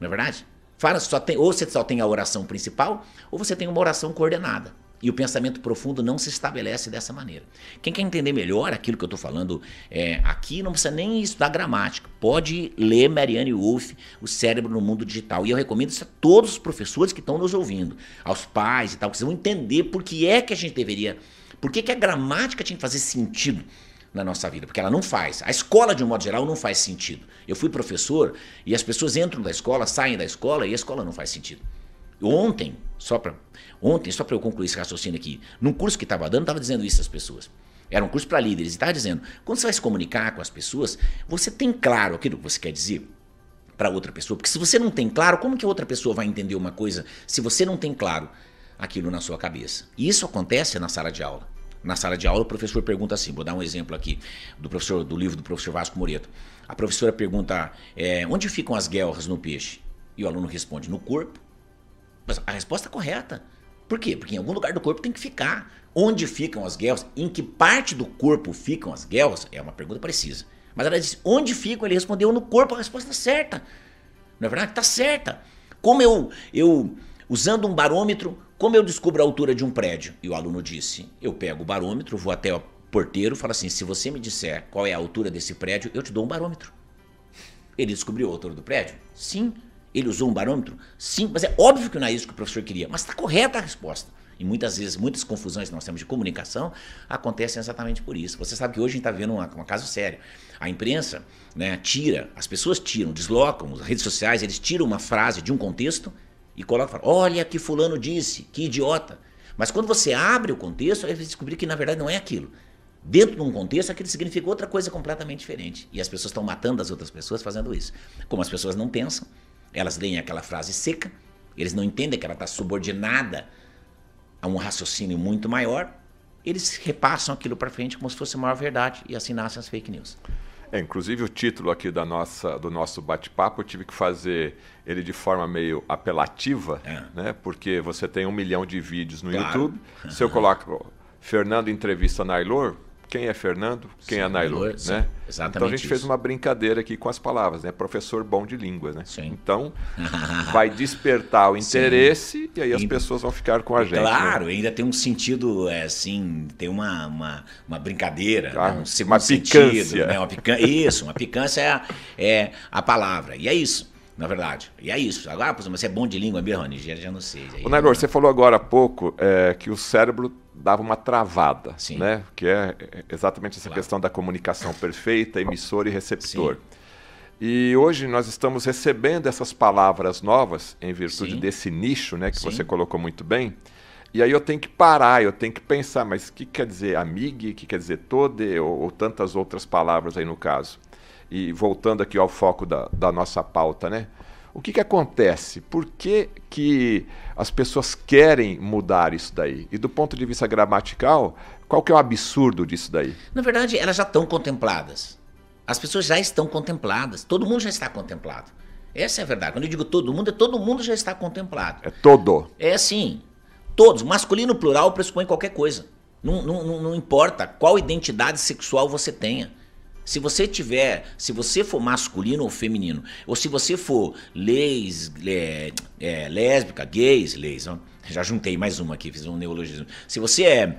Não é verdade? Fala, só tem, ou você só tem a oração principal, ou você tem uma oração coordenada. E o pensamento profundo não se estabelece dessa maneira. Quem quer entender melhor aquilo que eu estou falando é, aqui, não precisa nem estudar gramática. Pode ler Marianne Wolff, O Cérebro no Mundo Digital. E eu recomendo isso a todos os professores que estão nos ouvindo, aos pais e tal, que vocês vão entender por que é que a gente deveria. Por que, que a gramática tinha que fazer sentido na nossa vida, porque ela não faz. A escola, de um modo geral, não faz sentido. Eu fui professor e as pessoas entram da escola, saem da escola e a escola não faz sentido. Ontem, só para ontem, só para eu concluir esse raciocínio aqui, num curso que estava dando, estava dizendo isso às pessoas. Era um curso para líderes e estava dizendo: quando você vai se comunicar com as pessoas, você tem claro aquilo que você quer dizer para outra pessoa, porque se você não tem claro, como que outra pessoa vai entender uma coisa se você não tem claro aquilo na sua cabeça? E isso acontece na sala de aula. Na sala de aula, o professor pergunta assim: vou dar um exemplo aqui do professor do livro do professor Vasco Moreto. A professora pergunta: é, onde ficam as guelras no peixe? E o aluno responde: no corpo. Mas a resposta é correta. Por quê? Porque em algum lugar do corpo tem que ficar. Onde ficam as guelras? Em que parte do corpo ficam as guelras? É uma pergunta precisa. Mas ela disse: onde ficam? Ele respondeu: no corpo. A resposta é certa. Na é verdade, está certa. Como eu, eu, usando um barômetro, como eu descubro a altura de um prédio? E o aluno disse: Eu pego o barômetro, vou até o porteiro falo assim: se você me disser qual é a altura desse prédio, eu te dou um barômetro. Ele descobriu a altura do prédio? Sim. Ele usou um barômetro? Sim. Mas é óbvio que não é isso que o professor queria. Mas está correta a resposta. E muitas vezes, muitas confusões que nós temos de comunicação acontecem exatamente por isso. Você sabe que hoje a gente está vendo uma caso sério. A imprensa né, tira, as pessoas tiram, deslocam, as redes sociais, eles tiram uma frase de um contexto e coloca fala, olha que fulano disse, que idiota. Mas quando você abre o contexto, aí você descobrir que na verdade não é aquilo. Dentro de um contexto, aquilo significa outra coisa completamente diferente. E as pessoas estão matando as outras pessoas fazendo isso. Como as pessoas não pensam, elas leem aquela frase seca, eles não entendem que ela está subordinada a um raciocínio muito maior, eles repassam aquilo para frente como se fosse a maior verdade e assim nascem as fake news. É, inclusive o título aqui da nossa, do nosso bate-papo eu tive que fazer ele de forma meio apelativa, é. né? Porque você tem um milhão de vídeos no claro. YouTube. Se eu coloco Fernando entrevista Nailor, quem é Fernando, quem é sim, é Nailor, né? Exatamente então a gente isso. fez uma brincadeira aqui com as palavras, né? Professor bom de línguas, né? Sim. Então vai despertar o interesse sim. e aí as e, pessoas vão ficar com a gente. Né? Claro, né? ainda tem um sentido, é, assim, tem uma, uma, uma brincadeira, né? um segundo uma picância. sentido, né? Uma. Isso, uma picância é a, é a palavra. E é isso na verdade. E é isso. Agora, mas você é bom de língua mesmo, Nigéria, já não sei. Aí, o Nailor, você falou agora há pouco é, que o cérebro dava uma travada, Sim. né? Que é exatamente essa claro. questão da comunicação perfeita, emissor e receptor. Sim. E hoje nós estamos recebendo essas palavras novas em virtude Sim. desse nicho, né, que você colocou muito bem. E aí eu tenho que parar, eu tenho que pensar, mas o que quer dizer amigue, o que quer dizer tode, ou, ou, tantas outras palavras aí no caso. E voltando aqui ao foco da, da nossa pauta, né? O que, que acontece? Por que, que as pessoas querem mudar isso daí? E do ponto de vista gramatical, qual que é o absurdo disso daí? Na verdade, elas já estão contempladas. As pessoas já estão contempladas. Todo mundo já está contemplado. Essa é a verdade. Quando eu digo todo mundo, é todo mundo já está contemplado. É todo. É assim. Todos. Masculino plural pressupõe qualquer coisa. Não, não, não importa qual identidade sexual você tenha. Se você tiver, se você for masculino ou feminino, ou se você for leis, é, é, lésbica, gays, leis, ó, já juntei mais uma aqui, fiz um neologismo. Se você é,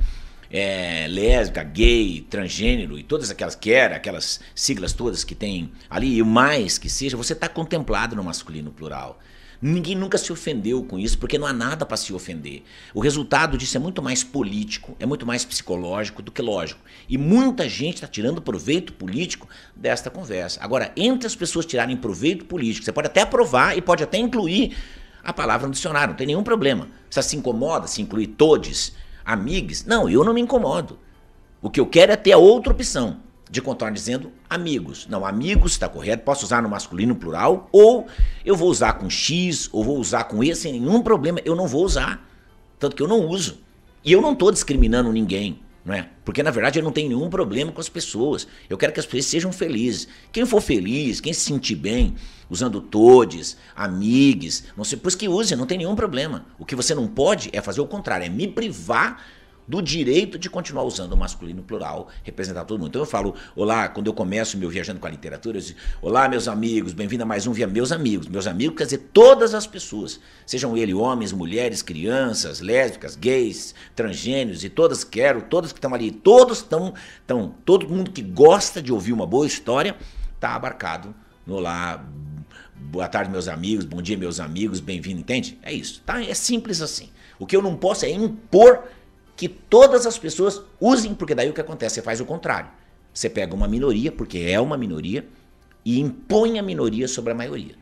é lésbica, gay, transgênero e todas aquelas que era, aquelas siglas todas que tem ali, e o mais que seja, você está contemplado no masculino plural. Ninguém nunca se ofendeu com isso, porque não há nada para se ofender. O resultado disso é muito mais político, é muito mais psicológico do que lógico. E muita gente está tirando proveito político desta conversa. Agora, entre as pessoas tirarem proveito político, você pode até aprovar e pode até incluir a palavra no dicionário, não tem nenhum problema. Você se incomoda se incluir todes, amigos? Não, eu não me incomodo. O que eu quero é ter a outra opção de continuar dizendo amigos. Não, amigos está correto, posso usar no masculino plural, ou eu vou usar com X, ou vou usar com E sem nenhum problema, eu não vou usar. Tanto que eu não uso. E eu não estou discriminando ninguém, não é? Porque na verdade eu não tenho nenhum problema com as pessoas. Eu quero que as pessoas sejam felizes. Quem for feliz, quem se sentir bem, usando todes, amigos, não sei, pois que use, não tem nenhum problema. O que você não pode é fazer o contrário, é me privar do direito de continuar usando o masculino plural, representar todo mundo. Então eu falo, olá, quando eu começo meu viajando com a literatura, eu digo, olá meus amigos, bem-vindo a mais um via meus amigos. Meus amigos quer dizer todas as pessoas, sejam eles homens, mulheres, crianças, lésbicas, gays, transgêneros e todas quero, todas que estão ali, todos estão, estão, todo mundo que gosta de ouvir uma boa história está abarcado no olá, boa tarde meus amigos, bom dia meus amigos, bem-vindo, entende? É isso, tá? É simples assim. O que eu não posso é impor que todas as pessoas usem, porque daí o que acontece? Você faz o contrário. Você pega uma minoria, porque é uma minoria, e impõe a minoria sobre a maioria.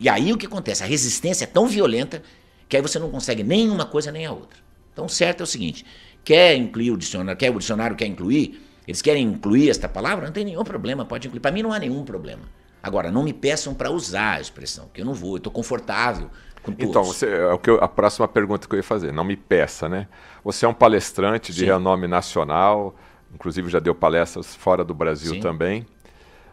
E aí o que acontece? A resistência é tão violenta que aí você não consegue nem uma coisa nem a outra. Então, certo é o seguinte: quer incluir o dicionário, quer o dicionário quer incluir, eles querem incluir esta palavra, não tem nenhum problema, pode incluir. Para mim não há nenhum problema. Agora, não me peçam para usar a expressão, que eu não vou, eu estou confortável então, você, é o que eu, a próxima pergunta que eu ia fazer, não me peça, né? Você é um palestrante de Sim. renome nacional, inclusive já deu palestras fora do Brasil Sim. também,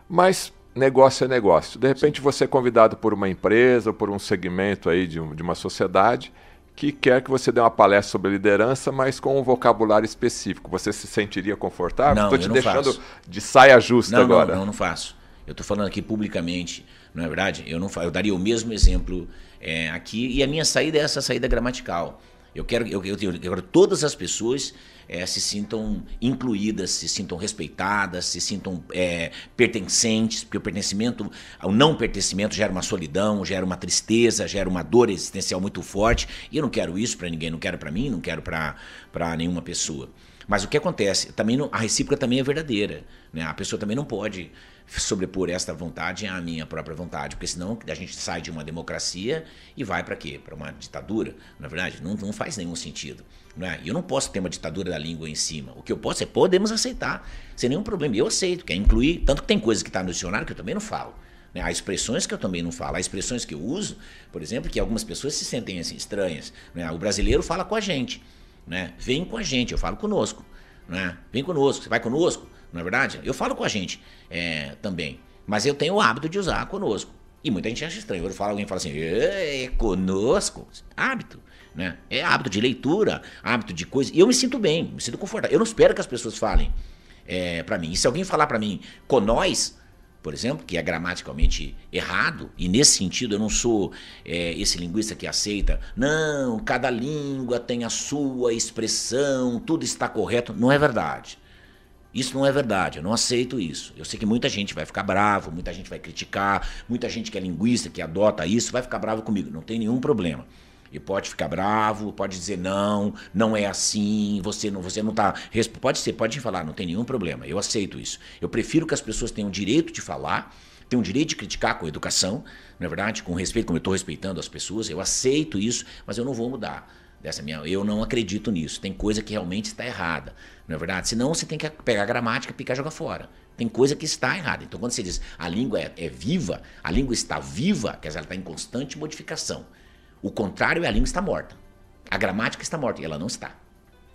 mas negócio é negócio. De repente Sim. você é convidado por uma empresa ou por um segmento aí de, um, de uma sociedade que quer que você dê uma palestra sobre liderança, mas com um vocabulário específico. Você se sentiria confortável? Estou te não deixando faço. de saia justa não, agora. Não, não, não faço. Eu estou falando aqui publicamente, não é verdade? Eu não eu daria o mesmo exemplo é, aqui e a minha saída é essa saída gramatical. Eu quero, eu, eu, eu quero todas as pessoas é, se sintam incluídas, se sintam respeitadas, se sintam é, pertencentes, porque o pertencimento, o não pertencimento gera uma solidão, gera uma tristeza, gera uma dor existencial muito forte. E eu não quero isso para ninguém, não quero para mim, não quero para nenhuma pessoa. Mas o que acontece? Também não, a recíproca também é verdadeira. Né? A pessoa também não pode sobrepor esta vontade à minha própria vontade, porque senão a gente sai de uma democracia e vai para quê? Para uma ditadura. Na é verdade, não, não faz nenhum sentido. Não é? Eu não posso ter uma ditadura da língua em cima. O que eu posso é podemos aceitar, sem nenhum problema. Eu aceito, quer incluir. Tanto que tem coisas que está no dicionário que eu também não falo. Né? Há expressões que eu também não falo. Há expressões que eu uso, por exemplo, que algumas pessoas se sentem assim, estranhas. Né? O brasileiro fala com a gente. Né? Vem com a gente, eu falo conosco. Né? Vem conosco, você vai conosco, não é verdade? Eu falo com a gente é, também. Mas eu tenho o hábito de usar conosco. E muita gente acha estranho. Eu falo, alguém fala assim, é conosco? Hábito. Né? É hábito de leitura, hábito de coisa. E eu me sinto bem, me sinto confortável. Eu não espero que as pessoas falem é, para mim. E se alguém falar para mim, com nós, por exemplo, que é gramaticalmente errado, e nesse sentido eu não sou é, esse linguista que aceita, não, cada língua tem a sua expressão, tudo está correto. Não é verdade. Isso não é verdade, eu não aceito isso. Eu sei que muita gente vai ficar bravo, muita gente vai criticar, muita gente que é linguista, que adota isso, vai ficar bravo comigo. Não tem nenhum problema. E pode ficar bravo, pode dizer não, não é assim, você não, você não tá. Pode ser, pode falar, não tem nenhum problema. Eu aceito isso. Eu prefiro que as pessoas tenham o direito de falar, tenham o direito de criticar com educação, não é verdade? Com respeito, como eu estou respeitando as pessoas, eu aceito isso, mas eu não vou mudar dessa minha. Eu não acredito nisso. Tem coisa que realmente está errada, não é verdade? Senão você tem que pegar a gramática, picar e jogar fora. Tem coisa que está errada. Então, quando você diz a língua é, é viva, a língua está viva, quer dizer, ela está em constante modificação. O contrário é a língua está morta. A gramática está morta e ela não está.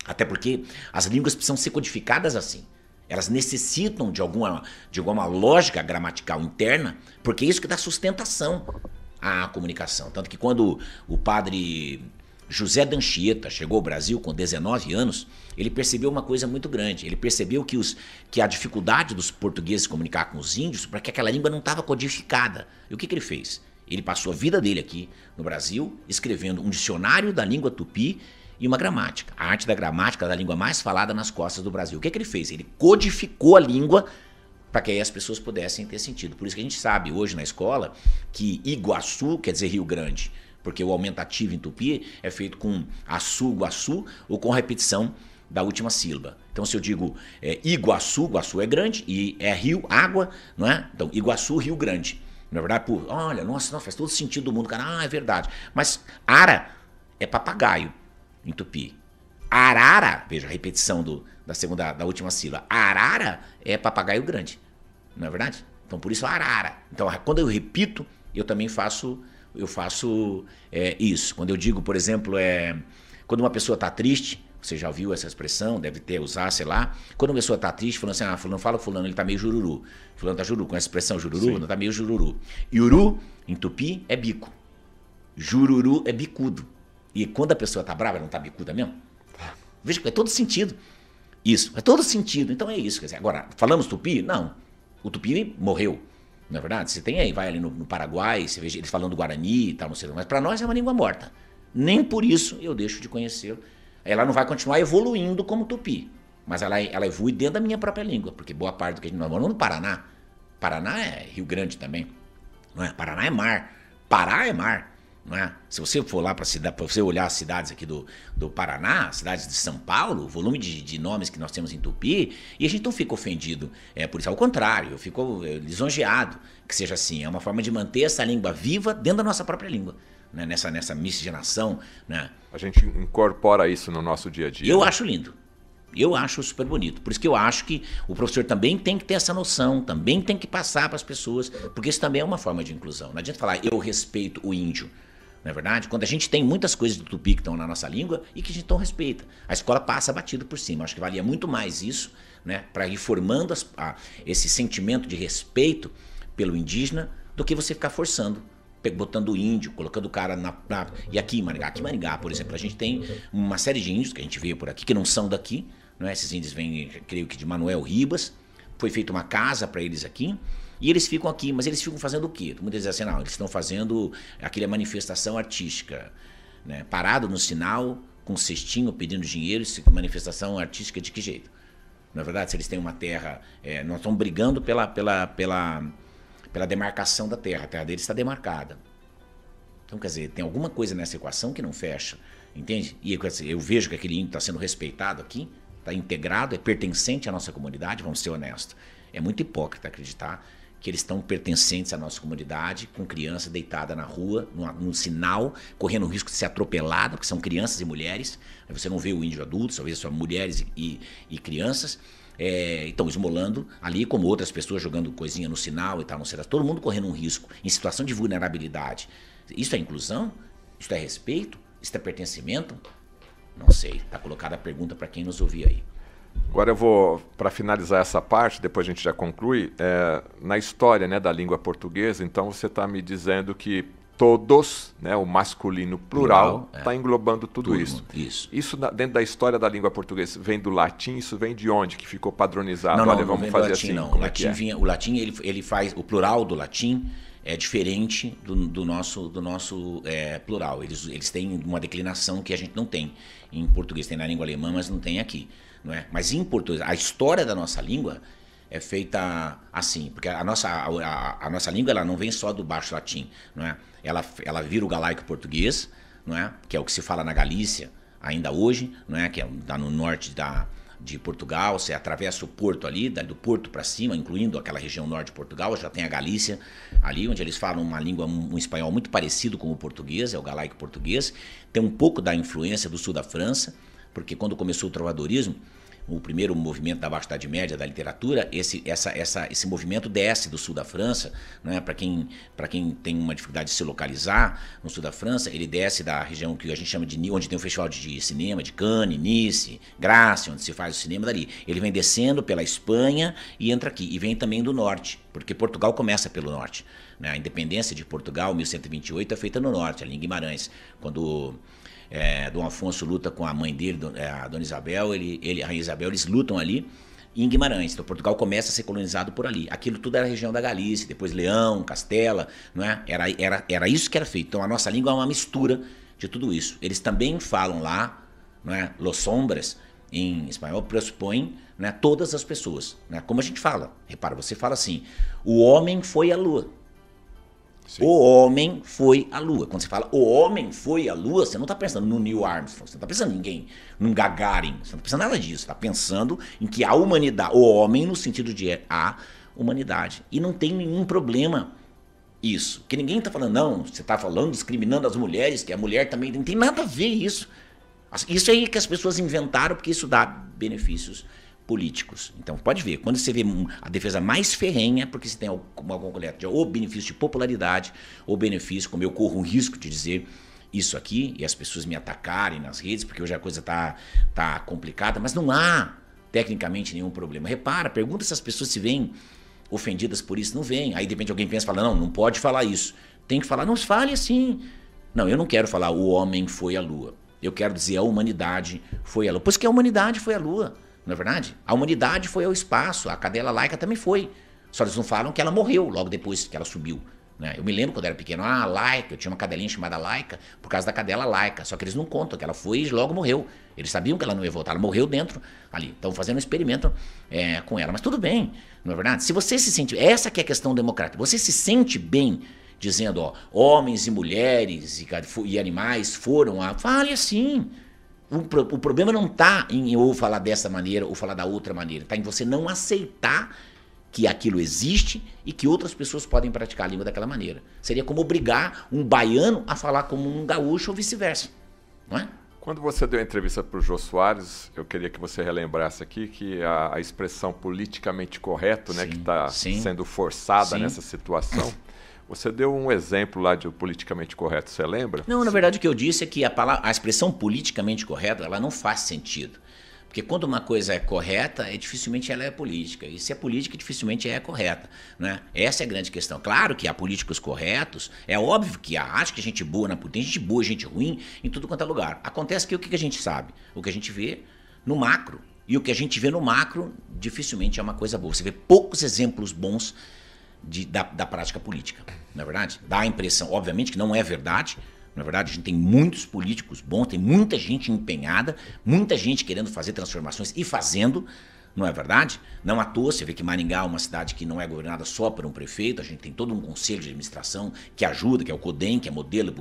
Até porque as línguas precisam ser codificadas assim. Elas necessitam de alguma, de alguma lógica gramatical interna, porque é isso que dá sustentação à comunicação. Tanto que quando o padre José Danchieta chegou ao Brasil com 19 anos, ele percebeu uma coisa muito grande. Ele percebeu que, os, que a dificuldade dos portugueses comunicar com os índios, porque aquela língua não estava codificada. E o que, que ele fez? Ele passou a vida dele aqui no Brasil escrevendo um dicionário da língua tupi e uma gramática. A arte da gramática da língua mais falada nas costas do Brasil. O que, que ele fez? Ele codificou a língua para que aí as pessoas pudessem ter sentido. Por isso que a gente sabe hoje na escola que Iguaçu quer dizer Rio Grande porque o aumentativo em tupi é feito com açu, guaçu ou com repetição da última sílaba. Então, se eu digo é, Iguaçu, Iguaçu é grande, e é rio, água, não é? Então, Iguaçu, Rio Grande. Na verdade, por, olha, nossa, nossa, faz todo sentido do mundo, cara. Ah, é verdade. Mas ara é papagaio em tupi. Arara, veja a repetição do, da segunda, da última sílaba. Arara é papagaio grande. Não é verdade? Então, por isso, arara. Então, quando eu repito, eu também faço eu faço é, isso. Quando eu digo, por exemplo, é, quando uma pessoa está triste, você já ouviu essa expressão, deve ter usado, sei lá. Quando uma pessoa está triste, falando assim, ah, fulano fala fulano, ele está meio jururu. Fulano está jururu, com essa expressão jururu, Sim. não está meio jururu. Iuru, em tupi, é bico. Jururu é bicudo. E quando a pessoa está brava, não está bicuda mesmo? Veja que é todo sentido. Isso, é todo sentido. Então é isso. Quer dizer, agora, falamos tupi? Não. O tupi morreu. Não é verdade? Você tem aí, vai ali no, no Paraguai, você vê eles falando Guarani e tal, não sei mas para nós é uma língua morta. Nem por isso eu deixo de conhecê-lo. Ela não vai continuar evoluindo como tupi, mas ela, ela evolui dentro da minha própria língua, porque boa parte do que a gente nós moramos no Paraná. Paraná é Rio Grande também, não é? Paraná é mar, Pará é mar. Não é? Se você for lá para você olhar as cidades aqui do, do Paraná, cidades de São Paulo, o volume de, de, nomes que nós temos em Tupi, e a gente não fica ofendido é, por isso. Ao contrário, eu fico é, lisonjeado que seja assim. É uma forma de manter essa língua viva dentro da nossa própria língua. Né? Nessa, nessa miscigenação. Né? A gente incorpora isso no nosso dia a dia. Eu né? acho lindo. Eu acho super bonito. Por isso que eu acho que o professor também tem que ter essa noção, também tem que passar para as pessoas, porque isso também é uma forma de inclusão. Não adianta falar eu respeito o índio. Não é verdade? Quando a gente tem muitas coisas do tupi que estão na nossa língua e que a gente não respeita. A escola passa batido por cima. Acho que valia muito mais isso, né? Para ir formando as, a, esse sentimento de respeito pelo indígena do que você ficar forçando botando índio, colocando o cara na, na, E aqui em Maringá, aqui em Maringá, por exemplo, a gente tem uma série de índios que a gente veio por aqui, que não são daqui, não é? Esses índios vêm, creio que de Manuel Ribas. Foi feita uma casa para eles aqui. E eles ficam aqui, mas eles ficam fazendo o quê? Muitas vezes assim, não, eles estão fazendo aquela manifestação artística, né? Parado no sinal, com cestinho pedindo dinheiro, manifestação artística de que jeito? Na é verdade, se eles têm uma terra, é, nós estamos brigando pela, pela, pela, pela demarcação da terra, a terra deles está demarcada. Então, quer dizer, tem alguma coisa nessa equação que não fecha, entende? E eu vejo que aquele índio está sendo respeitado aqui, está integrado, é pertencente à nossa comunidade, vamos ser honestos. É muito hipócrita acreditar que eles estão pertencentes à nossa comunidade, com criança deitada na rua, num, sinal, correndo o risco de ser atropelada, porque são crianças e mulheres. Você não vê o índio adulto, só vê só mulheres e, e crianças. É, estão esmolando ali, como outras pessoas jogando coisinha no sinal e tal, não sei Todo mundo correndo um risco, em situação de vulnerabilidade. Isso é inclusão? Isso é respeito? Isso é pertencimento? Não sei. Está colocada a pergunta para quem nos ouvir aí. Agora eu vou, para finalizar essa parte, depois a gente já conclui, é, na história né, da língua portuguesa, então você está me dizendo que todos, né, o masculino plural, está é. englobando tudo, tudo, isso. Isso. Isso dentro da história da língua portuguesa vem do latim, isso vem de onde que ficou padronizado? Não, não, Olha, não vamos fazer latim, assim. Não. O latim, é? vinha, o latim ele, ele faz o plural do latim é diferente do, do nosso, do nosso é, plural. Eles, eles têm uma declinação que a gente não tem em português, tem na língua alemã, mas não tem aqui não é? Mas em português, a história da nossa língua é feita assim, porque a nossa, a, a, nossa língua ela não vem só do baixo latim, não é? Ela, ela vira o galaico português, não é? Que é o que se fala na Galícia ainda hoje, não é? Que é, tá no norte da, de Portugal, você atravessa o porto ali, do porto para cima, incluindo aquela região norte de Portugal, já tem a Galícia ali, onde eles falam uma língua, um espanhol muito parecido com o português, é o galaico português. Tem um pouco da influência do sul da França, porque quando começou o trovadorismo, o primeiro movimento da Baixa Idade Média da literatura, esse, essa, essa, esse movimento desce do sul da França, né? para quem, quem tem uma dificuldade de se localizar no sul da França, ele desce da região que a gente chama de onde tem o festival de cinema, de Cannes, Nice, Graça, onde se faz o cinema dali. Ele vem descendo pela Espanha e entra aqui, e vem também do norte, porque Portugal começa pelo norte. Né? A independência de Portugal, 1128, é feita no norte, ali em Guimarães, quando é, Dom Afonso luta com a mãe dele, é, a Dona Isabel, ele, ele, a Rainha Isabel, eles lutam ali em Guimarães. Então Portugal começa a ser colonizado por ali. Aquilo tudo era região da Galícia, depois Leão, Castela, não é? Era, era, era isso que era feito. Então a nossa língua é uma mistura de tudo isso. Eles também falam lá, não é? Los Sombras, em espanhol, pressupõe né, todas as pessoas. Né? Como a gente fala. Repara, você fala assim: o homem foi à lua. Sim. O homem foi à Lua. Quando você fala o homem foi à Lua, você não está pensando no Neil Armstrong, você não está pensando em ninguém, num Gagarin, você não está pensando nada disso. Você está pensando em que a humanidade, o homem no sentido de a humanidade. E não tem nenhum problema isso. Que ninguém está falando, não, você está falando, discriminando as mulheres, que a mulher também não tem nada a ver isso. Isso aí que as pessoas inventaram porque isso dá benefícios políticos. Então, pode ver, quando você vê a defesa mais ferrenha, porque você tem alguma coleta ou benefício de popularidade, ou benefício, como eu corro um risco de dizer isso aqui, e as pessoas me atacarem nas redes, porque hoje a coisa tá, tá complicada, mas não há tecnicamente nenhum problema. Repara, pergunta se as pessoas se veem ofendidas por isso. Não vem. Aí de repente alguém pensa fala, não, não pode falar isso. Tem que falar, não fale assim. Não, eu não quero falar o homem foi à lua. Eu quero dizer a humanidade foi à lua. Pois que a humanidade foi à lua. Não é verdade? A humanidade foi ao espaço, a cadela laica também foi. Só eles não falam que ela morreu logo depois que ela subiu. Né? Eu me lembro quando era pequeno, ah, laica, eu tinha uma cadelinha chamada laica por causa da cadela laica. Só que eles não contam que ela foi e logo morreu. Eles sabiam que ela não ia voltar, ela morreu dentro ali. Estão fazendo um experimento é, com ela. Mas tudo bem, não é verdade? Se você se sente. Essa que é a questão democrática. Você se sente bem dizendo, ó, homens e mulheres e, e animais foram a. Fale assim. O, o problema não está em ou falar dessa maneira ou falar da outra maneira, está em você não aceitar que aquilo existe e que outras pessoas podem praticar a língua daquela maneira. Seria como obrigar um baiano a falar como um gaúcho ou vice-versa, não é? Quando você deu a entrevista para o Jô Soares, eu queria que você relembrasse aqui que a, a expressão politicamente correto, né, que está sendo forçada sim. nessa situação, Você deu um exemplo lá de politicamente correto, você lembra? Não, na verdade o que eu disse é que a, palavra, a expressão politicamente correta ela não faz sentido. Porque quando uma coisa é correta, é, dificilmente ela é política. E se é política, dificilmente é correta. Né? Essa é a grande questão. Claro que há políticos corretos, é óbvio que há. Acho que gente boa na tem gente boa, gente ruim em tudo quanto é lugar. Acontece que o que a gente sabe? O que a gente vê no macro. E o que a gente vê no macro dificilmente é uma coisa boa. Você vê poucos exemplos bons de, da, da prática política. Não é verdade? Dá a impressão, obviamente, que não é verdade. Na é verdade, a gente tem muitos políticos bons, tem muita gente empenhada, muita gente querendo fazer transformações e fazendo, não é verdade? Não à toa, você vê que Maringá é uma cidade que não é governada só por um prefeito, a gente tem todo um conselho de administração que ajuda, que é o CODEM, que é modelo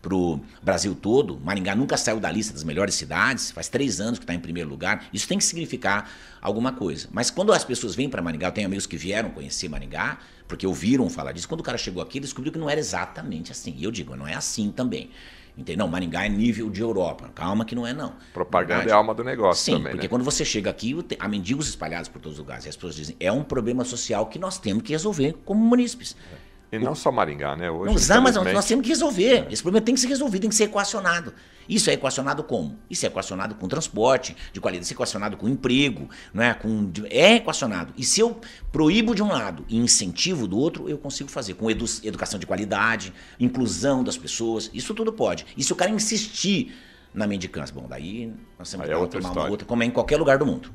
para o Brasil todo. Maringá nunca saiu da lista das melhores cidades, faz três anos que está em primeiro lugar. Isso tem que significar alguma coisa. Mas quando as pessoas vêm para Maringá, eu tenho amigos que vieram conhecer Maringá, porque ouviram falar disso. Quando o cara chegou aqui, descobriu que não era exatamente assim. E eu digo, não é assim também. Entendeu? Não, Maringá é nível de Europa. Calma que não é, não. Propaganda é alma do negócio Sim, também. porque né? quando você chega aqui, há mendigos espalhados por todos os lugares. E as pessoas dizem, é um problema social que nós temos que resolver como munícipes. É. E não só Maringá, né? Hoje, não, mas nós temos que resolver. Esse problema tem que ser resolvido, tem que ser equacionado. Isso é equacionado como? Isso é equacionado com transporte de qualidade, isso é equacionado com emprego, não é? Com, é equacionado. E se eu proíbo de um lado e incentivo do outro, eu consigo fazer com edu, educação de qualidade, inclusão das pessoas, isso tudo pode. E se o cara insistir na mendicância, bom, daí nós temos que é outra tomar uma outra, como é em qualquer lugar do mundo.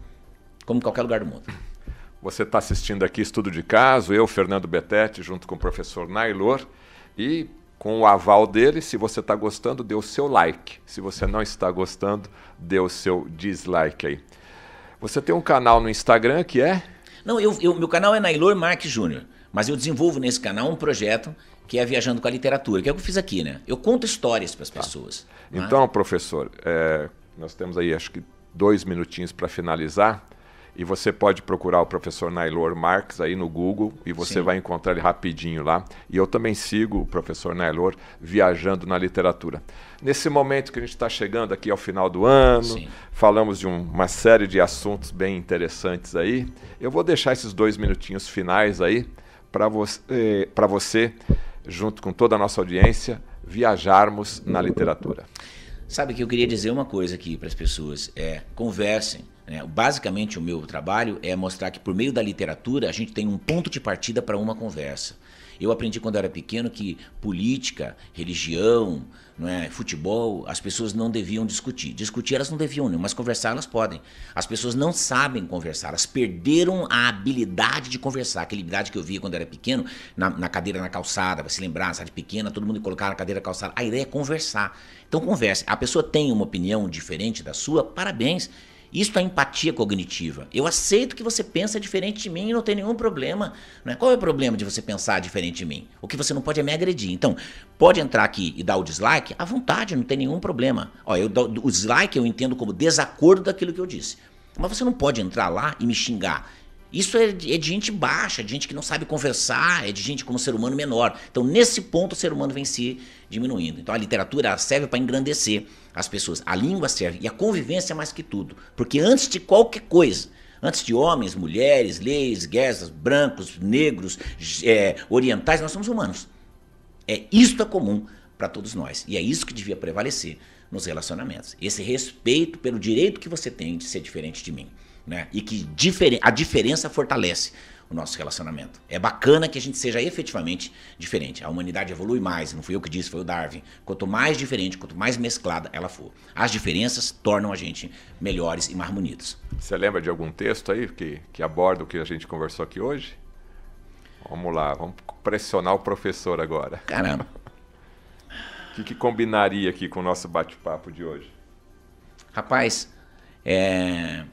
Como em qualquer lugar do mundo. Você está assistindo aqui Estudo de Caso, eu, Fernando Betete, junto com o professor Nailor. E com o aval dele, se você está gostando, dê o seu like. Se você não está gostando, dê o seu dislike aí. Você tem um canal no Instagram que é? Não, eu, eu meu canal é Nailor Marques Júnior. Mas eu desenvolvo nesse canal um projeto que é Viajando com a Literatura, que é o que eu fiz aqui, né? Eu conto histórias para as tá. pessoas. Então, é? professor, é, nós temos aí acho que dois minutinhos para finalizar. E você pode procurar o professor Nailor Marques aí no Google e você Sim. vai encontrar ele rapidinho lá. E eu também sigo o professor Nailor viajando na literatura. Nesse momento que a gente está chegando aqui ao final do ano, Sim. falamos de um, uma série de assuntos bem interessantes aí. Eu vou deixar esses dois minutinhos finais aí para você, eh, você, junto com toda a nossa audiência, viajarmos na literatura. Sabe que eu queria dizer uma coisa aqui para as pessoas: é conversem? Basicamente, o meu trabalho é mostrar que, por meio da literatura, a gente tem um ponto de partida para uma conversa. Eu aprendi quando era pequeno que política, religião, é, futebol, as pessoas não deviam discutir. Discutir elas não deviam, mas conversar elas podem. As pessoas não sabem conversar, elas perderam a habilidade de conversar. Aquela habilidade que eu via quando era pequeno, na, na cadeira na calçada, vai se lembrar, sabe, pequena, todo mundo colocar na cadeira na calçada. A ideia é conversar. Então converse. A pessoa tem uma opinião diferente da sua, parabéns. Isso é empatia cognitiva. Eu aceito que você pensa diferente de mim e não tem nenhum problema. Né? Qual é o problema de você pensar diferente de mim? O que você não pode é me agredir. Então, pode entrar aqui e dar o dislike à vontade, não tem nenhum problema. Ó, eu, o dislike eu entendo como desacordo daquilo que eu disse. Mas você não pode entrar lá e me xingar. Isso é de, é de, gente baixa, de gente que não sabe conversar, é de gente como ser humano menor. Então, nesse ponto, o ser humano vem se diminuindo. Então, a literatura serve para engrandecer as pessoas. A língua serve e a convivência mais que tudo. Porque antes de qualquer coisa, antes de homens, mulheres, leis, guerras, brancos, negros, é, orientais, nós somos humanos. É isto é comum para todos nós. E é isso que devia prevalecer nos relacionamentos. Esse respeito pelo direito que você tem de ser diferente de mim né? E que diferen a diferença fortalece o nosso relacionamento. É bacana que a gente seja efetivamente diferente. A humanidade evolui mais, não fui eu que disse, foi o Darwin. Quanto mais diferente, quanto mais mesclada ela for, as diferenças tornam a gente melhores e mais bonitos. Você lembra de algum texto aí que, que aborda o que a gente conversou aqui hoje? Vamos lá, vamos pressionar o professor agora. Caramba. O que, que combinaria aqui com o nosso bate-papo de hoje? Rapaz, é,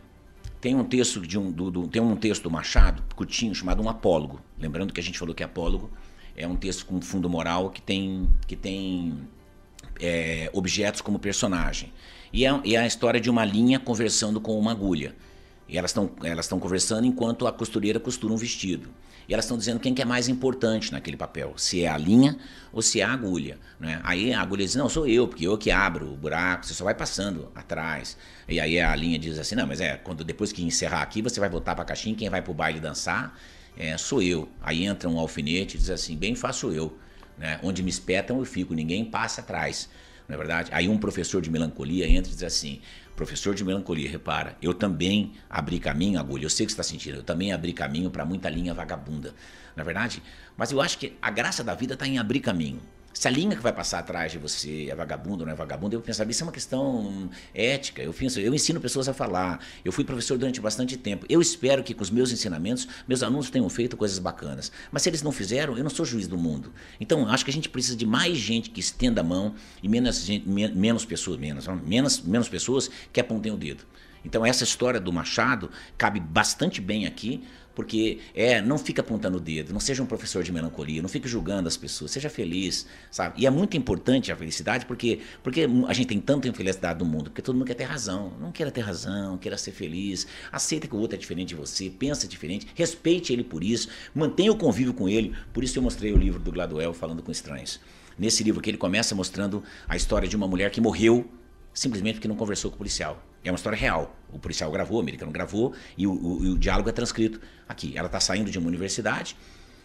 tem um texto de um, do, do, tem um texto do Machado, curtinho, chamado Um Apólogo. Lembrando que a gente falou que apólogo é um texto com fundo moral que tem, que tem é, objetos como personagem. E é, é a história de uma linha conversando com uma agulha. E elas estão elas conversando enquanto a costureira costura um vestido. E elas estão dizendo quem que é mais importante naquele papel, se é a linha ou se é a agulha. Né? Aí a agulha diz, não, sou eu, porque eu que abro o buraco, você só vai passando atrás. E aí a linha diz assim, não, mas é, quando depois que encerrar aqui, você vai voltar para a caixinha, quem vai para o baile dançar é, sou eu. Aí entra um alfinete e diz assim, bem faço eu. Né? Onde me espetam eu fico, ninguém passa atrás. Não é verdade? Aí um professor de melancolia entra e diz assim: professor de melancolia, repara, eu também abri caminho, agulha, eu sei que você está sentindo, eu também abri caminho para muita linha vagabunda, na é verdade? Mas eu acho que a graça da vida está em abrir caminho. Se a linha que vai passar atrás de você é vagabundo ou não é vagabundo, eu penso, isso é uma questão ética. Eu penso, eu ensino pessoas a falar. Eu fui professor durante bastante tempo. Eu espero que com os meus ensinamentos, meus alunos tenham feito coisas bacanas. Mas se eles não fizeram, eu não sou juiz do mundo. Então, acho que a gente precisa de mais gente que estenda a mão e menos, gente, menos pessoas, menos, menos, menos pessoas que apontem o dedo. Então, essa história do Machado cabe bastante bem aqui, porque é, não fica apontando o dedo, não seja um professor de melancolia, não fique julgando as pessoas, seja feliz, sabe? E é muito importante a felicidade, porque, porque a gente tem tanta infelicidade no mundo, porque todo mundo quer ter razão. Não queira ter razão, queira ser feliz, aceita que o outro é diferente de você, pensa diferente, respeite ele por isso, mantenha o convívio com ele. Por isso eu mostrei o livro do Gladuel falando com estranhos. Nesse livro que ele começa mostrando a história de uma mulher que morreu simplesmente porque não conversou com o policial. É uma história real. O policial gravou, o americano gravou, e o, o, o diálogo é transcrito aqui. Ela está saindo de uma universidade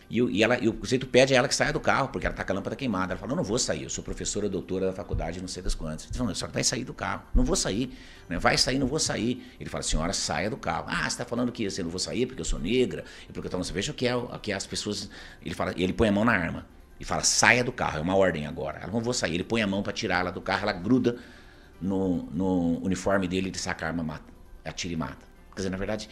e, e, ela, e o sujeito pede a ela que saia do carro, porque ela está com a lâmpada queimada. Ela fala: Eu não vou sair, eu sou professora, doutora da faculdade, não sei das quantas. Ele fala: A senhora vai sair do carro. Não vou sair. Né? Vai sair, não vou sair. Ele fala: Senhora, saia do carro. Ah, você está falando que eu não vou sair porque eu sou negra, e porque eu tô... Você veja o que, é, o as pessoas. Ele fala, ele põe a mão na arma e fala: Saia do carro, é uma ordem agora. Ela não vou sair. Ele põe a mão para tirar ela do carro, ela gruda no, no uniforme dele, ele saca a arma, mata, atira e mata. Quer dizer, na verdade,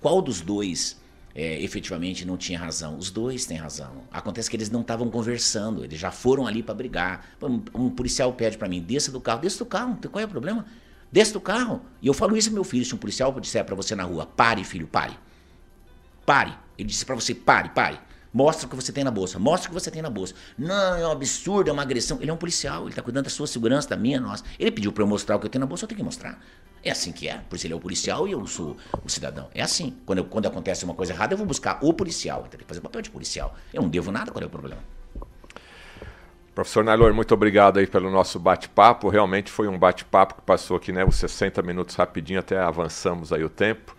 qual dos dois é, efetivamente não tinha razão? Os dois têm razão. Acontece que eles não estavam conversando, eles já foram ali para brigar. Um, um, policial pede para mim: desça do carro, desça do carro, qual é o problema? Desça do carro. E eu falo isso meu filho: se um policial disser para você na rua, pare, filho, pare. Pare. Ele disse para você: pare, pare. Mostra o que você tem na bolsa. Mostra o que você tem na bolsa. Não, é um absurdo, é uma agressão. Ele é um policial, ele está cuidando da sua segurança, da minha, nossa. Ele pediu para eu mostrar o que eu tenho na bolsa, eu tenho que mostrar. É assim que é. Por isso ele é o policial e eu sou o cidadão. É assim. Quando, eu, quando acontece uma coisa errada, eu vou buscar o policial. Eu tenho que fazer o papel de policial. Eu não devo nada, qual é o problema? Professor Nailor, muito obrigado aí pelo nosso bate-papo. Realmente foi um bate-papo que passou aqui, né, os 60 minutos rapidinho, até avançamos aí o tempo.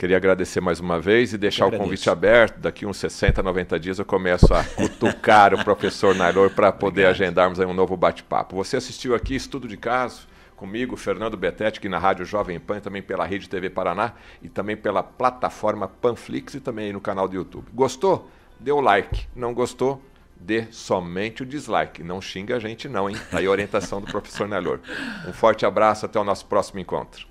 Queria agradecer mais uma vez e deixar o convite aberto. Daqui uns 60, 90 dias eu começo a cutucar o professor Nailor para poder Obrigado. agendarmos aí um novo bate-papo. Você assistiu aqui Estudo de Caso comigo, Fernando Betete, aqui na Rádio Jovem Pan, também pela Rede TV Paraná e também pela plataforma Panflix e também no canal do YouTube. Gostou? Dê o like. Não gostou? dê somente o dislike. Não xinga a gente não, hein? Aí a orientação do professor Nelor. Um forte abraço, até o nosso próximo encontro.